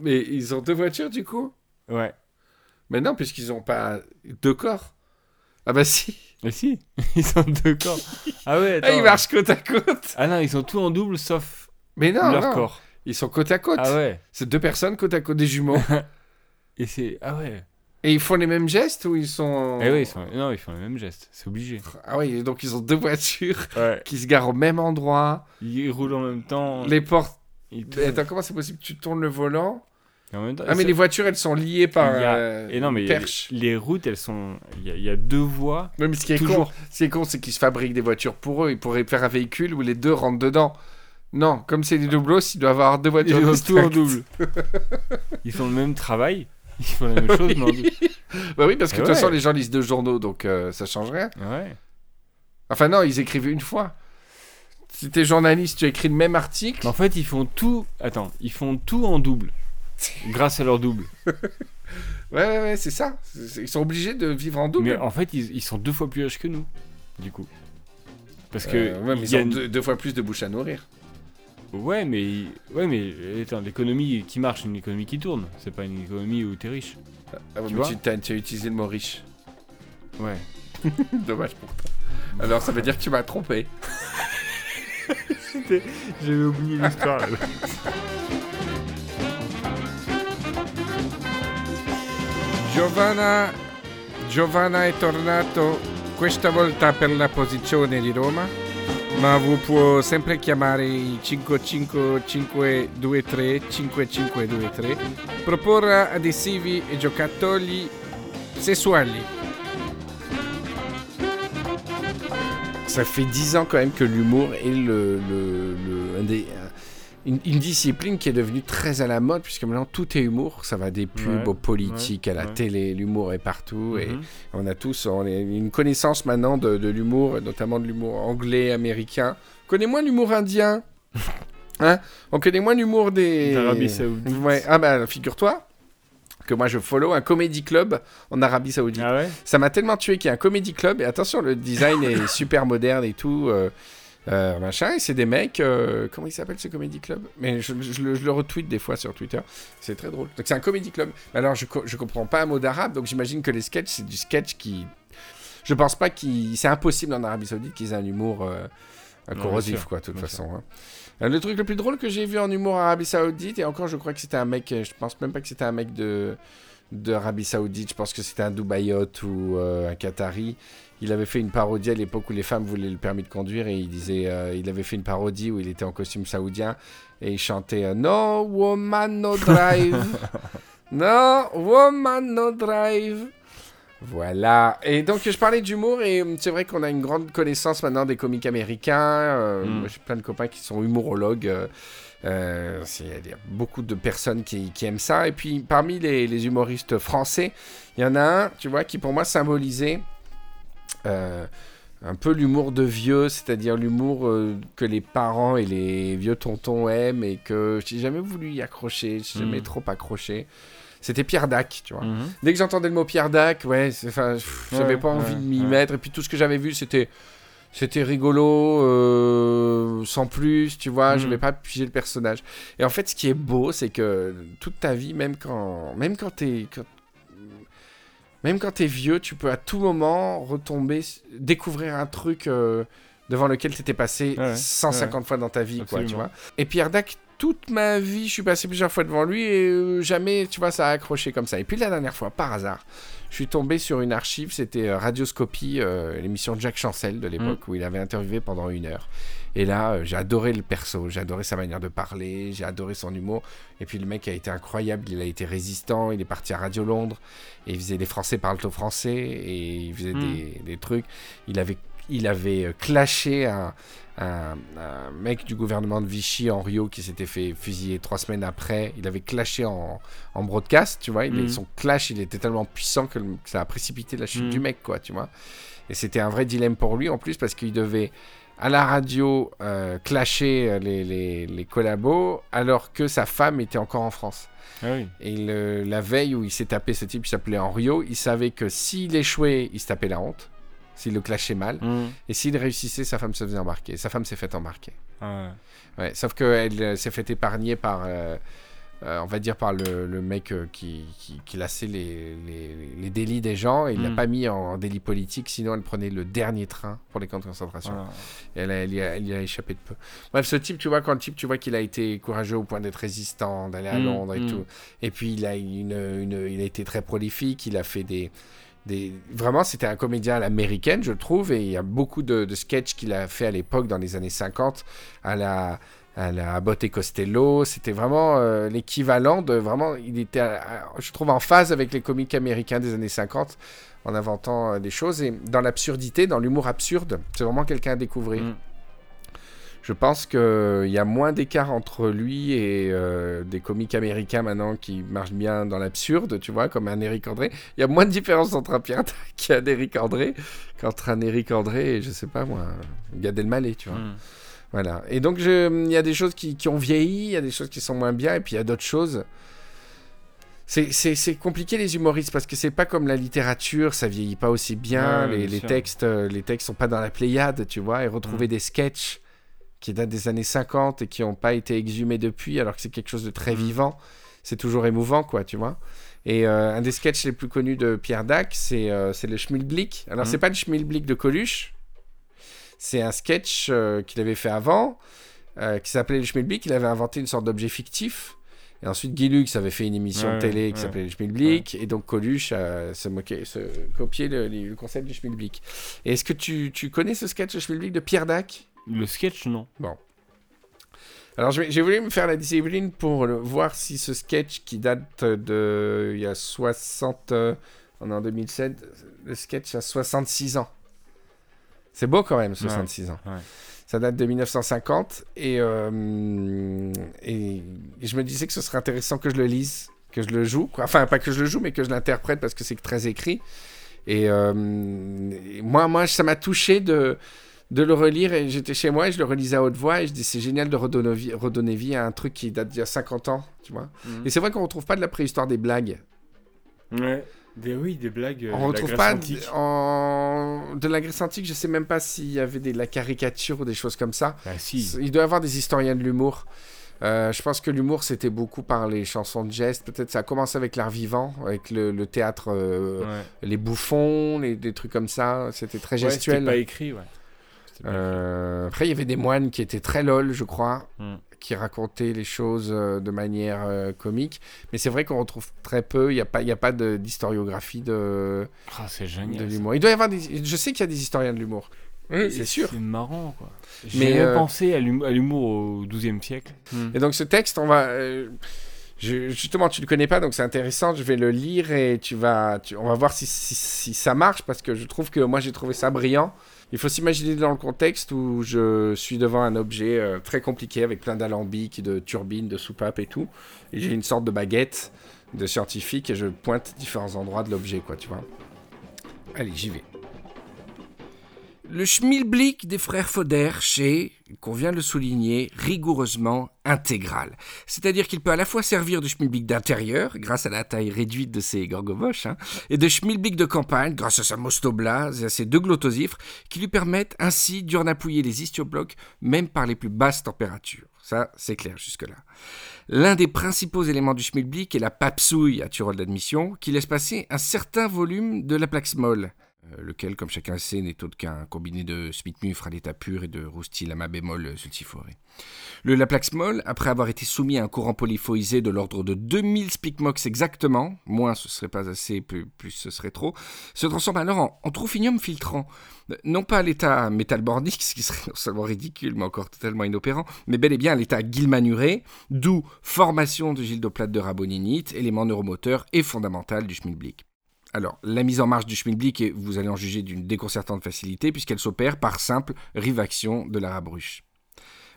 [SPEAKER 2] Mais ils ont deux voitures, du coup?
[SPEAKER 1] Ouais.
[SPEAKER 2] Mais non, puisqu'ils ont pas deux corps. Ah bah si.
[SPEAKER 1] Mais si, ils ont deux corps. Ah ouais,
[SPEAKER 2] Ah,
[SPEAKER 1] attends.
[SPEAKER 2] ils marchent côte à côte.
[SPEAKER 1] Ah non, ils sont tous en double sauf
[SPEAKER 2] Mais non,
[SPEAKER 1] leur
[SPEAKER 2] non.
[SPEAKER 1] corps.
[SPEAKER 2] Ils sont côte à côte.
[SPEAKER 1] Ah ouais.
[SPEAKER 2] C'est deux personnes côte à côte des jumeaux.
[SPEAKER 1] Et c'est. Ah ouais.
[SPEAKER 2] Et ils font les mêmes gestes ou ils sont...
[SPEAKER 1] Eh oui, ils sont... Non, ils font le même geste, c'est obligé.
[SPEAKER 2] Ah oui, donc ils ont deux voitures
[SPEAKER 1] Ouais.
[SPEAKER 2] qui se garent au même endroit.
[SPEAKER 1] Ils roulent en même temps.
[SPEAKER 2] Les portes... Attends, comment c'est possible tu tournes le volant
[SPEAKER 1] en même temps,
[SPEAKER 2] Ah mais les voitures, elles sont liées par
[SPEAKER 1] Il a-
[SPEAKER 2] euh,
[SPEAKER 1] Et non, mais il
[SPEAKER 2] perche.
[SPEAKER 1] les routes, elles sont. Il y, a- il y a deux voies.
[SPEAKER 2] Ouais, mais ce qui est
[SPEAKER 1] Toujours.
[SPEAKER 2] con, ce c'est qu'ils se fabriquent des voitures pour eux. Ils pourraient faire un véhicule où les deux rentrent dedans. Non, comme c'est des doublos, ils doivent avoir deux
[SPEAKER 1] Ils
[SPEAKER 2] voitures
[SPEAKER 1] tous en double. Ils font le même travail. Ils font la même chose, mais.
[SPEAKER 2] Bah oui, parce que de toute façon, les gens lisent deux journaux, donc euh, ça change rien.
[SPEAKER 1] Ouais.
[SPEAKER 2] Enfin non, ils écrivent une fois. Si t'es journaliste, tu écris le même article.
[SPEAKER 1] Mais en fait, ils font tout. Attends, ils font tout en double. grâce à leur double.
[SPEAKER 2] Ouais, ouais, ouais, c'est ça. C'est- Ils sont obligés de vivre en double.
[SPEAKER 1] Mais en fait, ils, ils sont deux fois plus riches que nous. Du coup. Parce que.
[SPEAKER 2] Euh, ouais, mais
[SPEAKER 1] il
[SPEAKER 2] ils ont deux, deux fois plus de bouche à nourrir.
[SPEAKER 1] Ouais, mais ouais, mais attends, l'économie qui marche, c'est une économie qui tourne. C'est pas une économie où t'es riche.
[SPEAKER 2] Ah ouais,
[SPEAKER 1] Tu
[SPEAKER 2] mais
[SPEAKER 1] vois
[SPEAKER 2] tu, t'as- tu as utilisé le mot riche.
[SPEAKER 1] Ouais.
[SPEAKER 2] Dommage pour toi. Alors ça veut dire que tu m'as trompé.
[SPEAKER 1] J'avais oublié l'histoire.
[SPEAKER 2] Giovanna, Giovanna è tornato questa volta per la posizione di Roma, ma vi può sempre chiamare i 55523 5523, proporre adesivi e giocattoli sessuali. Ça fait 10 ans quand même que l'humour est le, le- le- un des- une, une discipline qui est devenue très à la mode, puisque maintenant tout est humour. Ça va des pubs
[SPEAKER 1] Ouais,
[SPEAKER 2] aux politiques, à la
[SPEAKER 1] ouais.
[SPEAKER 2] télé, l'humour est partout. Et
[SPEAKER 1] Mhm.
[SPEAKER 2] on a tous on une connaissance maintenant de, de l'humour, notamment de l'humour anglais, américain. On connaît moins l'humour indien. Hein? On connaît moins l'humour des...
[SPEAKER 1] D'Arabie Saoudite.
[SPEAKER 2] Ouais. Ah bah figure-toi que moi je follow un comedy club en Arabie Saoudite.
[SPEAKER 1] Ah
[SPEAKER 2] Ça m'a tellement tué qu'il y a un comedy club. Et attention, le design est super moderne et tout. euh, euh, machin. Et c'est des mecs. euh, comment il s'appelle ce comedy club Mais je, je le, je le retweet des fois sur Twitter. C'est très drôle. Donc c'est un comedy club. Alors je, je comprends pas un mot d'arabe. Donc j'imagine que les sketchs, c'est du sketch qui. Je pense pas qu'il. C'est impossible en Arabie Saoudite qu'ils aient un humour euh, corrosif, quoi, de toute façon. hein. Le truc le plus drôle que j'ai vu en humour Arabie Saoudite, et encore, je crois que c'était un mec, je pense même pas que c'était un mec de d'Arabie Saoudite, je pense que c'était un Dubaïote ou un Qatari. Il avait fait une parodie à l'époque où les femmes voulaient le permis de conduire et il disait, euh, il avait fait une parodie où il était en costume saoudien et il chantait euh, No woman no drive, no woman no drive. Voilà. Et donc, je parlais d'humour et euh, c'est vrai qu'on a une grande connaissance maintenant des comiques américains. Euh,
[SPEAKER 1] Mm.
[SPEAKER 2] J'ai plein de copains qui sont humorologues. euh, c'est- il y a beaucoup de personnes qui, qui aiment ça. Et puis, parmi les, les humoristes français, il y en a un, tu vois, qui pour moi symbolisait un peu l'humour de vieux, c'est-à-dire l'humour euh, que les parents et les vieux tontons aiment et que j'ai jamais voulu y accrocher, j'ai jamais
[SPEAKER 1] Mm.
[SPEAKER 2] trop accroché. C'était Pierre Dac, tu vois.
[SPEAKER 1] Mhm.
[SPEAKER 2] Dès que j'entendais le mot Pierre Dac, ouais, enfin, j'avais
[SPEAKER 1] Ouais,
[SPEAKER 2] pas envie
[SPEAKER 1] ouais,
[SPEAKER 2] de m'y
[SPEAKER 1] ouais.
[SPEAKER 2] mettre. Et puis tout ce que j'avais vu, c'était, c'était rigolo, euh, sans plus, tu vois.
[SPEAKER 1] Mhm.
[SPEAKER 2] Je vais pas piger le personnage. Et en fait, ce qui est beau, c'est que toute ta vie, même quand, même quand t'es, quand- même quand t'es vieux, tu peux à tout moment retomber, découvrir un truc euh, devant lequel t'étais passé
[SPEAKER 1] Ouais, ouais.
[SPEAKER 2] 150 fois dans ta vie, quoi, tu
[SPEAKER 1] Absolument.
[SPEAKER 2] vois. Et Pierre Dac, toute ma vie, je suis passé plusieurs fois devant lui et euh, jamais, tu vois, ça a accroché comme ça. Et puis la dernière fois, par hasard, je suis tombé sur une archive, c'était euh, Radioscopie, euh, l'émission de Jacques Chancel de l'époque, où il avait interviewé pendant une heure. Et là, euh, j'ai adoré le perso, j'ai adoré sa manière de parler, j'ai adoré son humour. Et puis le mec a été incroyable, il a été résistant, il est parti à Radio Londres, et il faisait Les Français parlent au français, et il faisait
[SPEAKER 1] Mm.
[SPEAKER 2] des, des trucs. Il avait, il avait euh, clashé un, un, un mec du gouvernement de Vichy en Rio qui s'était fait fusiller trois semaines après. Il avait clashé en, en broadcast, tu vois. Il,
[SPEAKER 1] Mhm.
[SPEAKER 2] Son clash, il était tellement puissant que, le- que ça a précipité la chute
[SPEAKER 1] Mhm.
[SPEAKER 2] du mec, quoi, tu vois. Et c'était un vrai dilemme pour lui en plus parce qu'il devait à la radio euh, clasher euh, les, les, les collabos alors que sa femme était encore en France.
[SPEAKER 1] Ah oui.
[SPEAKER 2] Et le- la veille où il s'est tapé ce type qui s'appelait Henriot, il savait que s'il échouait, il se tapait la honte. S'il le clashait mal.
[SPEAKER 1] Mhm.
[SPEAKER 2] Et s'il réussissait, sa femme se faisait embarquer. Sa femme s'est faite embarquer.
[SPEAKER 1] Ah ouais.
[SPEAKER 2] Ouais, sauf qu'elle euh, s'est fait épargner par, euh, euh, on va dire, par le, le mec euh, qui, qui, qui lassait les, les, les délits des gens. Et il l'a
[SPEAKER 1] Mm.
[SPEAKER 2] pas mis en délit politique, sinon elle prenait le dernier train pour les camps de concentration.
[SPEAKER 1] Voilà.
[SPEAKER 2] Et elle, elle y a, elle y a échappé de peu. Bref, ce type, tu vois, quand le type, tu vois qu'il a été courageux au point d'être résistant, d'aller à
[SPEAKER 1] Mm,
[SPEAKER 2] Londres et
[SPEAKER 1] mm.
[SPEAKER 2] tout. Et puis, il a, une, une- il a été très prolifique, il a fait des... Vraiment, c'était un comédien à l'américaine, je trouve, et il y a beaucoup de, de sketchs qu'il a fait à l'époque, dans les années 50, à la... À la et Costello, c'était vraiment euh, l'équivalent de vraiment, il était, je trouve, en phase avec les comiques américains des années 50, en inventant euh, des choses et dans l'absurdité, dans l'humour absurde, c'est vraiment quelqu'un à découvrir.
[SPEAKER 1] Mm.
[SPEAKER 2] Je pense qu'il y a moins d'écart entre lui et euh, des comiques américains maintenant qui marchent bien dans l'absurde, tu vois, comme un Eric André. Il y a moins de différence entre un Pierre Dac et un Eric André qu'entre un Eric André et, je sais pas moi, Gad Elmaleh, tu vois.
[SPEAKER 1] Mhm.
[SPEAKER 2] Voilà. Et donc, il y a des choses qui, qui ont vieilli, il y a des choses qui sont moins bien, et puis il y a d'autres choses. C'est- compliqué les humoristes parce que c'est pas comme la littérature, ça vieillit pas aussi bien.
[SPEAKER 1] Ouais,
[SPEAKER 2] les,
[SPEAKER 1] bien
[SPEAKER 2] les
[SPEAKER 1] sûr.
[SPEAKER 2] textes, euh, les textes sont pas dans la Pléiade, tu vois. Et retrouver
[SPEAKER 1] Mm.
[SPEAKER 2] des sketchs qui datent des années 50 et qui n'ont pas été exhumés depuis, alors que c'est quelque chose de très
[SPEAKER 1] Mhm.
[SPEAKER 2] vivant. C'est toujours émouvant, quoi, tu vois. Et euh, un des sketchs les plus connus de Pierre Dac, c'est euh, le Schmilblick. Alors,
[SPEAKER 1] Mhm.
[SPEAKER 2] c'est pas le Schmilblick de Coluche, c'est un sketch euh, qu'il avait fait avant, euh, qui s'appelait le Schmilblick. Il avait inventé une sorte d'objet fictif. Et ensuite, Guy Lux avait fait une émission
[SPEAKER 1] Ouais,
[SPEAKER 2] de télé qui s'appelait le Schmilblick. Et donc, Coluche euh, se, moquait, se copiait le, le concept du Schmilblick. Est-ce que tu, tu connais ce sketch, le Schmilblick de Pierre Dac?
[SPEAKER 1] Le sketch, non.
[SPEAKER 2] Alors, je vais- j'ai voulu me faire la discipline pour le- voir si ce sketch qui date de. Il y a 60. euh, on est en 2007. Le sketch a 66 ans. C'est beau quand même, 66 ans.
[SPEAKER 1] ouais.
[SPEAKER 2] Ça date de 1950. Et, euh, et, et je me disais que ce serait intéressant que je le lise, que je le joue. quoi. Enfin, pas que je le joue, mais que je l'interprète parce que c'est très écrit. Et, euh, et moi, moi, ça m'a touché de, de le relire. Et j'étais chez moi et je le relisais à haute voix. Et je dis, c'est génial de redonner vie, redonner vie à un truc qui date d'il y a 50 ans. Tu vois
[SPEAKER 1] Mhm.
[SPEAKER 2] Et c'est vrai qu'on retrouve pas de la préhistoire des blagues.
[SPEAKER 1] Ouais. Des, oui, des blagues. euh, de
[SPEAKER 2] On
[SPEAKER 1] la
[SPEAKER 2] retrouve
[SPEAKER 1] Grèce
[SPEAKER 2] pas
[SPEAKER 1] antique.
[SPEAKER 2] d- en... de la Grèce antique. Je sais même pas s'il y avait des, de la caricature ou des choses comme ça.
[SPEAKER 1] Ah, si.
[SPEAKER 2] Il doit y avoir des historiens de l'humour. Euh, je pense que l'humour, c'était beaucoup par les chansons de gestes. Peut-être ça a commencé avec l'art vivant, avec le, le théâtre, euh,
[SPEAKER 1] Ouais.
[SPEAKER 2] les bouffons, les, des trucs comme ça. C'était très
[SPEAKER 1] Ouais,
[SPEAKER 2] gestuel.
[SPEAKER 1] c'était pas écrit, ouais.
[SPEAKER 2] Euh, après, il y avait des moines qui étaient très lol, je crois,
[SPEAKER 1] Mm.
[SPEAKER 2] qui racontaient les choses euh, de manière euh, comique. Mais c'est vrai qu'on retrouve très peu. Il n'y a pas, il y a pas d'historiographie de.
[SPEAKER 1] Ah, c'est
[SPEAKER 2] de l'humour. Il doit y avoir des... Je sais qu'il y a des historiens de l'humour. Oui, c'est sûr.
[SPEAKER 1] C'est marrant, quoi. J'ai
[SPEAKER 2] euh,
[SPEAKER 1] pensé à l'hum- à l'humour au XIIe siècle.
[SPEAKER 2] Et donc ce texte, on va... euh, je- justement, tu le connais pas, donc c'est intéressant. Je vais le lire et tu vas, tu- on va voir si, si, si ça marche parce que je trouve que moi j'ai trouvé ça brillant. Il faut s'imaginer dans le contexte où je suis devant un objet euh, très compliqué avec plein d'alambics, de turbines, de soupapes et tout. Et j'ai une sorte de baguette de scientifique et je pointe différents endroits de l'objet, quoi, tu vois. Allez, j'y vais. Le schmilblick des frères Foderch est, qu'on vient de le souligner, rigoureusement intégral. C'est-à-dire qu'il peut à la fois servir de schmilblick d'intérieur, grâce à la taille réduite de ses gorgoboches, hein, et de schmilblick de campagne, grâce à sa mostoblase et à ses deux glottosifres, qui lui permettent ainsi d'urnapouiller les istioblocs, même par les plus basses températures. Ça, c'est clair jusque-là. L'un des principaux éléments du schmilblick est la papsouille à Tyrol d'admission, qui laisse passer un certain volume de la plaque small. Euh, lequel, comme chacun sait, n'est autre qu'un combiné de smith-mufre à l'état pur et de roustil à bémol euh, sultiforé. Le Laplax-Moll, après avoir été soumis à un courant polyphoïsé de l'ordre de 2000 spic-mox exactement, moins ce serait pas assez, plus, ce serait trop, se transforme alors en, trophinium filtrant. Euh, Non pas à l'état métalbornique, ce qui serait non seulement ridicule, mais encore totalement inopérant, mais bel et bien à l'état guilmanuré, d'où formation de gildoplate de raboninite, élément neuromoteur et fondamental du schmilblick. Alors, la mise en marche du schmilblick, vous allez en juger d'une déconcertante facilité, puisqu'elle s'opère par simple rivaction de la rabruche.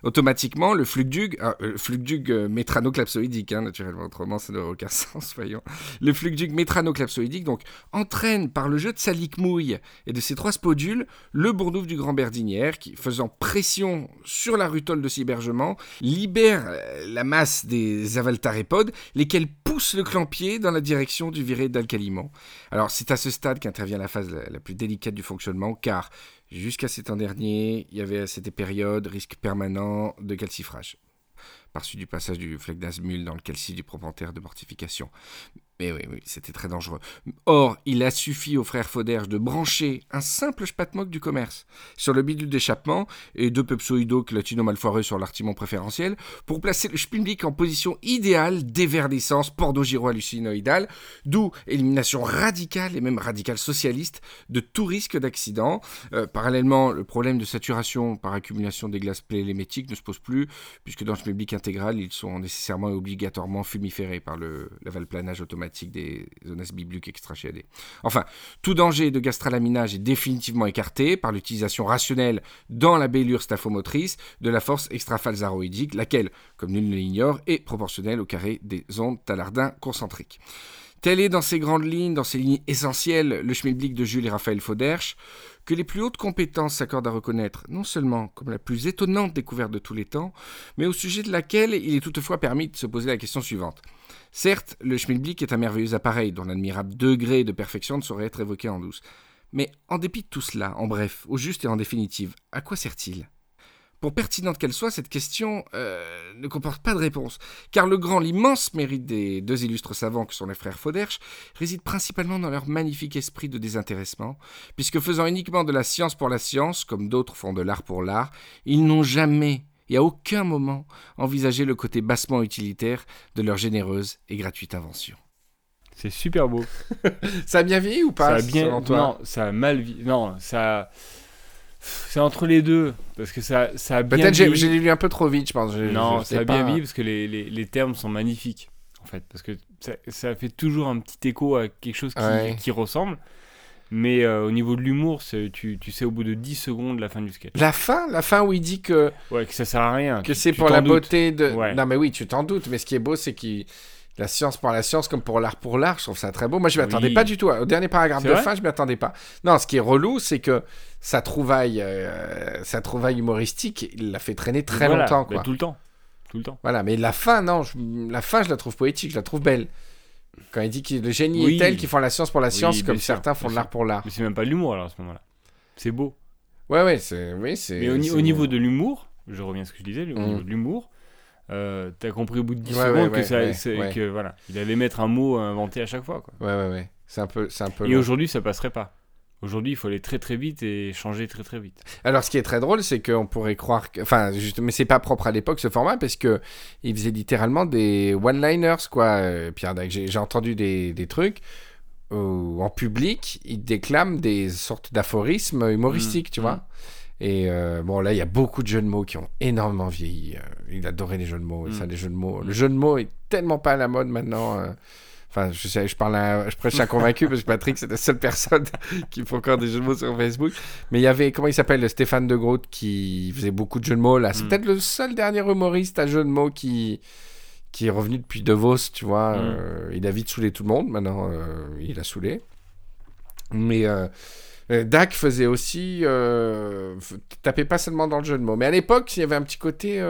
[SPEAKER 2] Automatiquement, le flugdug, ah, euh, le flugdug euh, métranoclapsoïdique, hein, naturellement, autrement ça n'aurait aucun sens, voyons. Le flugdug métranoclapsoïdique, donc, entraîne par le jeu de sa lique-mouille et de ses trois spodules le bournouf du grand berdinière qui, faisant pression sur la rutole de cybergement, libère euh, la masse des avaltarépodes, lesquels poussent le clampier dans la direction du viré d'alcaliment. Alors, c'est à ce stade qu'intervient la phase la plus délicate du fonctionnement, car Jusqu'à ces temps derniers, il y avait à cette période risque permanent de calcifrage, par suite du passage du flec d'azmul dans le calci du propentaire de mortification. Mais oui, oui, c'était très dangereux. Or, il a suffi aux frères Fauderge de brancher un simple spatmoc du commerce sur le bidule d'échappement et deux pepsoïdocs latino malfoireux sur l'artimon préférentiel pour placer le schpilblick en position idéale d'éverdescence porno-gyro-hallucinoïdale, d'où élimination radicale et même radicale socialiste de tout risque d'accident. Euh, parallèlement, le problème de saturation par accumulation des glaces plélémétiques ne se pose plus, puisque dans le schmilblick intégral, ils sont nécessairement et obligatoirement fumiférés par le l'avalplanage automatique des bibliques extrachéadées. Enfin, tout danger de gastralaminage est définitivement écarté par l'utilisation rationnelle dans la bêlure staphomotrice de la force extrafalsaroïdique, laquelle, comme nul ne l'ignore, est proportionnelle au carré des ondes talardin concentriques. Tel est dans ses grandes lignes, dans ses lignes essentielles, le schmilblick de Jules et Raphaël Fauderche, que les plus hautes compétences s'accordent à reconnaître, non seulement comme la plus étonnante découverte de tous les temps, mais au sujet de laquelle il est toutefois permis de se poser la question suivante. Certes, le schmilblick est un merveilleux appareil dont l'admirable degré de perfection ne saurait être évoqué en douce. Mais en dépit de tout cela, en bref, au juste et en définitive, à quoi sert-il? Pour pertinente qu'elle soit, cette question euh, ne comporte pas de réponse. Car le grand, l'immense mérite des deux illustres savants que sont les frères Fauderche réside principalement dans leur magnifique esprit de désintéressement, puisque faisant uniquement de la science pour la science, comme d'autres font de l'art pour l'art, ils n'ont jamais et à aucun moment envisagé le côté bassement utilitaire de leur généreuse et gratuite invention.
[SPEAKER 1] C'est super beau.
[SPEAKER 2] Ça a bien vieilli ou
[SPEAKER 1] ça
[SPEAKER 2] pas
[SPEAKER 1] a bien.
[SPEAKER 2] selon toi?
[SPEAKER 1] Non, ça a mal. vi- Non, ça. C'est entre les deux. Parce que ça, ça a bien.
[SPEAKER 2] Peut-être j'ai
[SPEAKER 1] vieilli.
[SPEAKER 2] j'ai lu un peu trop vite, je pense. Je-
[SPEAKER 1] Non,
[SPEAKER 2] je
[SPEAKER 1] ça a
[SPEAKER 2] pas.
[SPEAKER 1] bien vieilli parce que les, les, les termes sont magnifiques. En fait. Parce que ça, ça fait toujours un petit écho à quelque chose qui,
[SPEAKER 2] Ouais.
[SPEAKER 1] qui ressemble. Mais euh, au niveau de l'humour, tu, tu sais au bout de 10 secondes la fin du sketch.
[SPEAKER 2] La fin, la fin où il dit que,
[SPEAKER 1] Ouais, que ça sert à rien.
[SPEAKER 2] que c'est pour la
[SPEAKER 1] doutes.
[SPEAKER 2] beauté de.
[SPEAKER 1] Ouais.
[SPEAKER 2] Non, mais oui, tu t'en doutes. Mais ce qui est beau, c'est qu'il. La science pour la science, comme pour l'art pour l'art, je trouve ça très beau. Moi, je m'y attendais
[SPEAKER 1] Oui.
[SPEAKER 2] pas du tout. Au dernier paragraphe de
[SPEAKER 1] vrai?
[SPEAKER 2] fin, je m'y attendais pas. Non, ce qui est relou, c'est que sa trouvaille, euh, sa trouvaille humoristique, il l'a fait traîner très
[SPEAKER 1] Voilà,
[SPEAKER 2] longtemps,
[SPEAKER 1] bah, tout le temps. Tout le temps.
[SPEAKER 2] Voilà, mais la fin, non, je- la fin, je la trouve poétique, je la trouve belle. Quand il dit que le génie
[SPEAKER 1] Oui.
[SPEAKER 2] est tel qu'ils font la science pour la science, comme
[SPEAKER 1] sûr,
[SPEAKER 2] certains font de l'art pour l'art.
[SPEAKER 1] Mais c'est même pas de l'humour alors à ce moment-là. C'est beau.
[SPEAKER 2] Ouais, ouais, c'est. Oui, c'est.
[SPEAKER 1] Mais au, niveau de l'humour, je reviens à ce que je disais, au
[SPEAKER 2] Mm.
[SPEAKER 1] niveau de l'humour, euh, t'as compris au bout de 10
[SPEAKER 2] Ouais,
[SPEAKER 1] secondes
[SPEAKER 2] ouais,
[SPEAKER 1] que,
[SPEAKER 2] ouais,
[SPEAKER 1] ça, que voilà, il allait mettre un mot inventé à chaque fois. Quoi.
[SPEAKER 2] Ouais, ouais, ouais. C'est un peu. C'est un peu
[SPEAKER 1] Et aujourd'hui, ça passerait pas. Aujourd'hui, il faut aller très très vite et changer très très vite.
[SPEAKER 2] Alors, ce qui est très drôle, c'est qu'on pourrait croire que. Enfin, juste... mais c'est pas propre à l'époque, ce format, parce que il faisait littéralement des one-liners, quoi, euh, Pierre Dac. J'ai entendu des, des trucs où, en public, il déclame des sortes d'aphorismes humoristiques,
[SPEAKER 1] Mm,
[SPEAKER 2] tu vois. Et euh, bon, là, il y a beaucoup de jeux de mots qui ont énormément vieilli. Euh, il adorait les jeux de mots.
[SPEAKER 1] Mm.
[SPEAKER 2] Ça, les jeux de mots. Le jeu de mots est tellement pas à la mode maintenant. euh. Enfin, je je parle, à- je prêche à convaincu parce que Patrick, c'est la seule personne qui fait encore des jeux de mots sur Facebook. Mais il y avait, comment il s'appelle, Stéphane de Groot qui faisait beaucoup de jeux de mots là. C'est
[SPEAKER 1] Mm.
[SPEAKER 2] peut-être le seul dernier humoriste à jeux de mots qui qui est revenu depuis De Vos, tu vois.
[SPEAKER 1] Mm.
[SPEAKER 2] euh, il a vite saoulé tout le monde. Maintenant, euh, il a saoulé. Mais euh, euh, Dak faisait aussi. Tapait pas seulement dans le jeu de mots. Mais à l'époque, il y avait un petit côté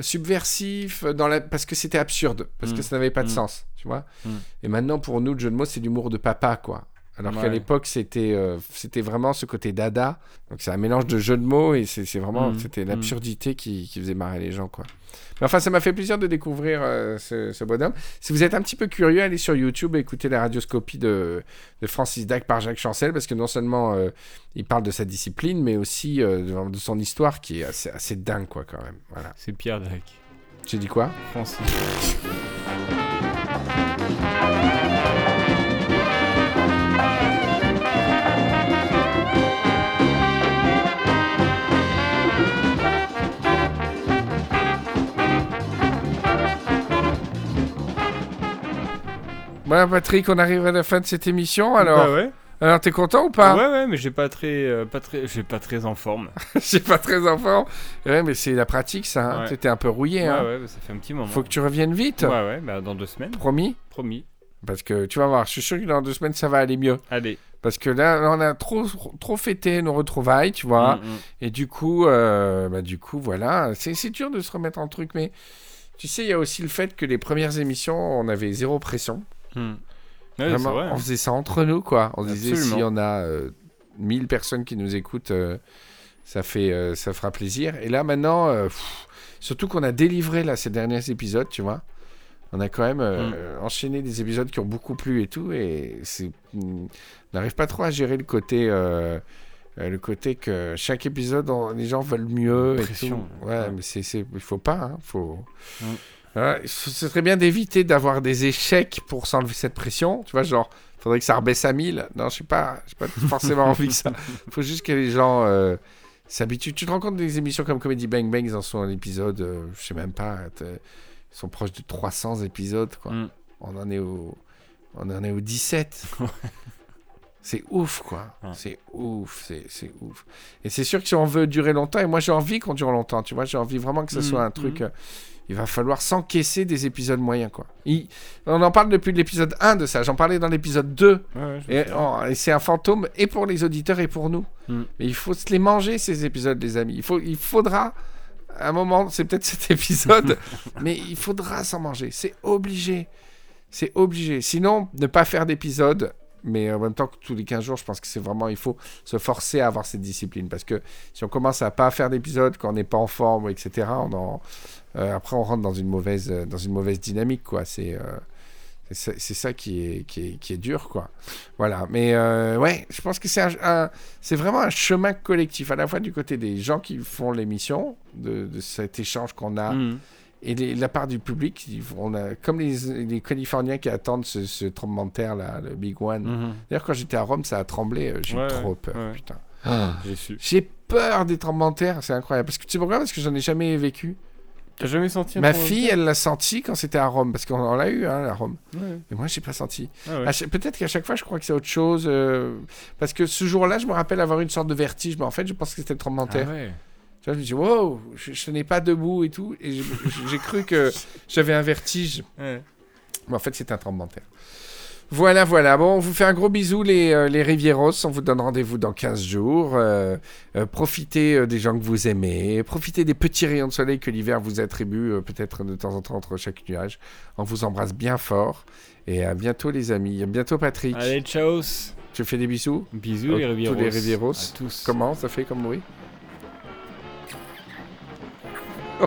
[SPEAKER 2] subversif dans la... parce que c'était absurde, parce
[SPEAKER 1] Mm.
[SPEAKER 2] que ça n'avait pas de
[SPEAKER 1] Mm.
[SPEAKER 2] sens, tu vois.
[SPEAKER 1] Mm.
[SPEAKER 2] Et maintenant, pour nous, le jeu de mots, c'est l'humour de papa, quoi. Alors qu'à l'époque, c'était euh, c'était vraiment ce côté dada. Donc c'est un mélange de jeu de mots et c'est vraiment
[SPEAKER 1] Mm.
[SPEAKER 2] c'était
[SPEAKER 1] Mm.
[SPEAKER 2] l'absurdité qui, qui faisait marrer les gens, quoi. Mais enfin, ça m'a fait plaisir de découvrir euh, ce, ce bonhomme. Si vous êtes un petit peu curieux, allez sur YouTube et écoutez la radioscopie de, de Francis Dac par Jacques Chancel, parce que non seulement euh, il parle de sa discipline, mais aussi de, de son histoire qui est assez, assez dingue, quoi, quand même. Voilà.
[SPEAKER 1] C'est Pierre Dac.
[SPEAKER 2] J'ai dit quoi?
[SPEAKER 1] Francis.
[SPEAKER 2] Voilà, Patrick, on arrive à la fin de cette émission. Alors,
[SPEAKER 1] Bah ouais.
[SPEAKER 2] alors t'es content ou pas?
[SPEAKER 1] Ouais, ouais, mais j'ai pas très, euh, pas très, j'ai pas très en forme.
[SPEAKER 2] Je suis pas très en forme. Ouais, mais c'est la pratique, ça. Hein.
[SPEAKER 1] Ouais.
[SPEAKER 2] T'étais un peu rouillé.
[SPEAKER 1] Ouais,
[SPEAKER 2] hein.
[SPEAKER 1] ouais, bah, ça fait un petit moment.
[SPEAKER 2] Faut que tu reviennes vite.
[SPEAKER 1] Ouais, ouais, bah dans deux semaines,
[SPEAKER 2] Promis?
[SPEAKER 1] Promis.
[SPEAKER 2] Parce que tu vas voir, je suis sûr que dans deux semaines, ça va aller mieux.
[SPEAKER 1] Allez.
[SPEAKER 2] Parce que là, on a trop, trop fêté nos retrouvailles, tu vois.
[SPEAKER 1] Mm, mm.
[SPEAKER 2] Et du coup, euh, bah, du coup, voilà. C'est c'est dur de se remettre en truc, mais tu sais, il y a aussi le fait que les premières émissions, on avait zéro pression.
[SPEAKER 1] Mm. Ouais, c'est
[SPEAKER 2] Vraiment,
[SPEAKER 1] vrai.
[SPEAKER 2] on
[SPEAKER 1] hein.
[SPEAKER 2] faisait ça entre nous, quoi. On disait, si on a euh, 1000 personnes qui nous écoutent, euh, ça, fait, euh, ça fera plaisir. Et là, maintenant, euh, pff, surtout qu'on a délivré là, ces derniers épisodes, tu vois. On a quand même euh,
[SPEAKER 1] Mm.
[SPEAKER 2] euh, enchaîné des épisodes qui ont beaucoup plu et tout. Et on n'arrive pas trop à gérer le côté. euh, le côté que chaque épisode, on- les gens veulent mieux et
[SPEAKER 1] Pression,
[SPEAKER 2] tout. Ouais,
[SPEAKER 1] ouais.
[SPEAKER 2] mais il faut pas. Hein, faut...
[SPEAKER 1] Mm.
[SPEAKER 2] Ce serait bien d'éviter d'avoir des échecs pour s'enlever cette pression. Tu vois, genre, faudrait que ça rebaisse à 1000. Non, je sais pas, j'ai pas forcément envie que ça. faut juste que les gens euh, s'habituent. Tu te rends compte des émissions comme Comedy Bang Bang, ils en sont à l'épisode, euh, je sais même pas, ils sont proches de 300 épisodes, quoi.
[SPEAKER 1] Mm.
[SPEAKER 2] On en est au, on en est au 17. c'est ouf, quoi.
[SPEAKER 1] Ouais.
[SPEAKER 2] C'est ouf, c'est, ouf. Et c'est sûr que si on veut durer longtemps, et moi j'ai envie qu'on dure longtemps, tu vois, j'ai envie vraiment que ce
[SPEAKER 1] Mm,
[SPEAKER 2] soit un truc.
[SPEAKER 1] mm.
[SPEAKER 2] Il va falloir s'encaisser des épisodes moyens, quoi. Il- On en parle depuis l'épisode 1 de ça. J'en parlais dans l'épisode 2.
[SPEAKER 1] Ouais, ouais, je
[SPEAKER 2] Et, oh, c'est un fantôme et pour les auditeurs et pour nous.
[SPEAKER 1] Mm.
[SPEAKER 2] Mais il faut se les manger, ces épisodes, les amis. Il, faut, il faudra, à un moment, c'est peut-être cet épisode, mais il faudra s'en manger. C'est obligé. C'est obligé. Sinon, ne pas faire d'épisode, Mais en même temps que tous les 15 jours, je pense que c'est vraiment, il faut se forcer à avoir cette discipline. Parce que si on commence à pas faire d'épisodes, quand on n'est pas en forme, etc., on en- euh, après on rentre dans une mauvaise, euh, dans une mauvaise dynamique, quoi. C'est. euh, c'est ça qui est, qui, est, qui est dur, quoi. Voilà. Mais euh, ouais, je pense que c'est un, vraiment un chemin collectif, à la fois du côté des gens qui font l'émission, de, de cet échange qu'on a,
[SPEAKER 1] Mhm.
[SPEAKER 2] et les- la part du public. On a, comme les, les Californiens qui attendent ce, ce tremblement de terre, là, le Big One.
[SPEAKER 1] Mhm.
[SPEAKER 2] D'ailleurs, quand j'étais à Rome, ça a tremblé. J'ai eu
[SPEAKER 1] Ouais,
[SPEAKER 2] trop peur,
[SPEAKER 1] ouais.
[SPEAKER 2] putain.
[SPEAKER 1] J'ai su.
[SPEAKER 2] J'ai peur des tremblements de terre, c'est incroyable. Parce que tu sais pourquoi? Parce que j'en ai jamais vécu.
[SPEAKER 1] T'as jamais senti un
[SPEAKER 2] Ma fille, elle l'a senti quand c'était à Rome, parce qu'on on l'a eu hein, à Rome.
[SPEAKER 1] Ouais.
[SPEAKER 2] Et moi, j'ai pas senti.
[SPEAKER 1] Ah ouais.
[SPEAKER 2] Chaque- Peut-être qu'à chaque fois, je crois que c'est autre chose. euh, parce que ce jour-là, je me rappelle avoir une sorte de vertige, mais en fait, je pense que c'était le tremblement de
[SPEAKER 1] Ah
[SPEAKER 2] terre.
[SPEAKER 1] ouais.
[SPEAKER 2] Tu vois, je me dis, wow, je, je tenais pas debout et tout. Et j'ai cru que j'avais un vertige. Mais en fait, c'est un tremblement de terre. Voilà, voilà. Bon, on vous fait un gros bisou, les, euh, les Rivieros. On vous donne rendez-vous dans 15 jours. Euh, euh, profitez des gens que vous aimez. Profitez des petits rayons de soleil que l'hiver vous attribue, peut-être de temps en temps entre chaque nuage. On vous embrasse bien fort. Et à bientôt, les amis. À bientôt, Patrick.
[SPEAKER 1] Allez, ciao.
[SPEAKER 2] Tu fais des bisous?
[SPEAKER 1] Bisous
[SPEAKER 2] Oh,
[SPEAKER 1] les
[SPEAKER 2] tous
[SPEAKER 1] Rivieros.
[SPEAKER 2] les Rivieros.
[SPEAKER 1] À tous.
[SPEAKER 2] Comment ça fait comme bruit? Oh.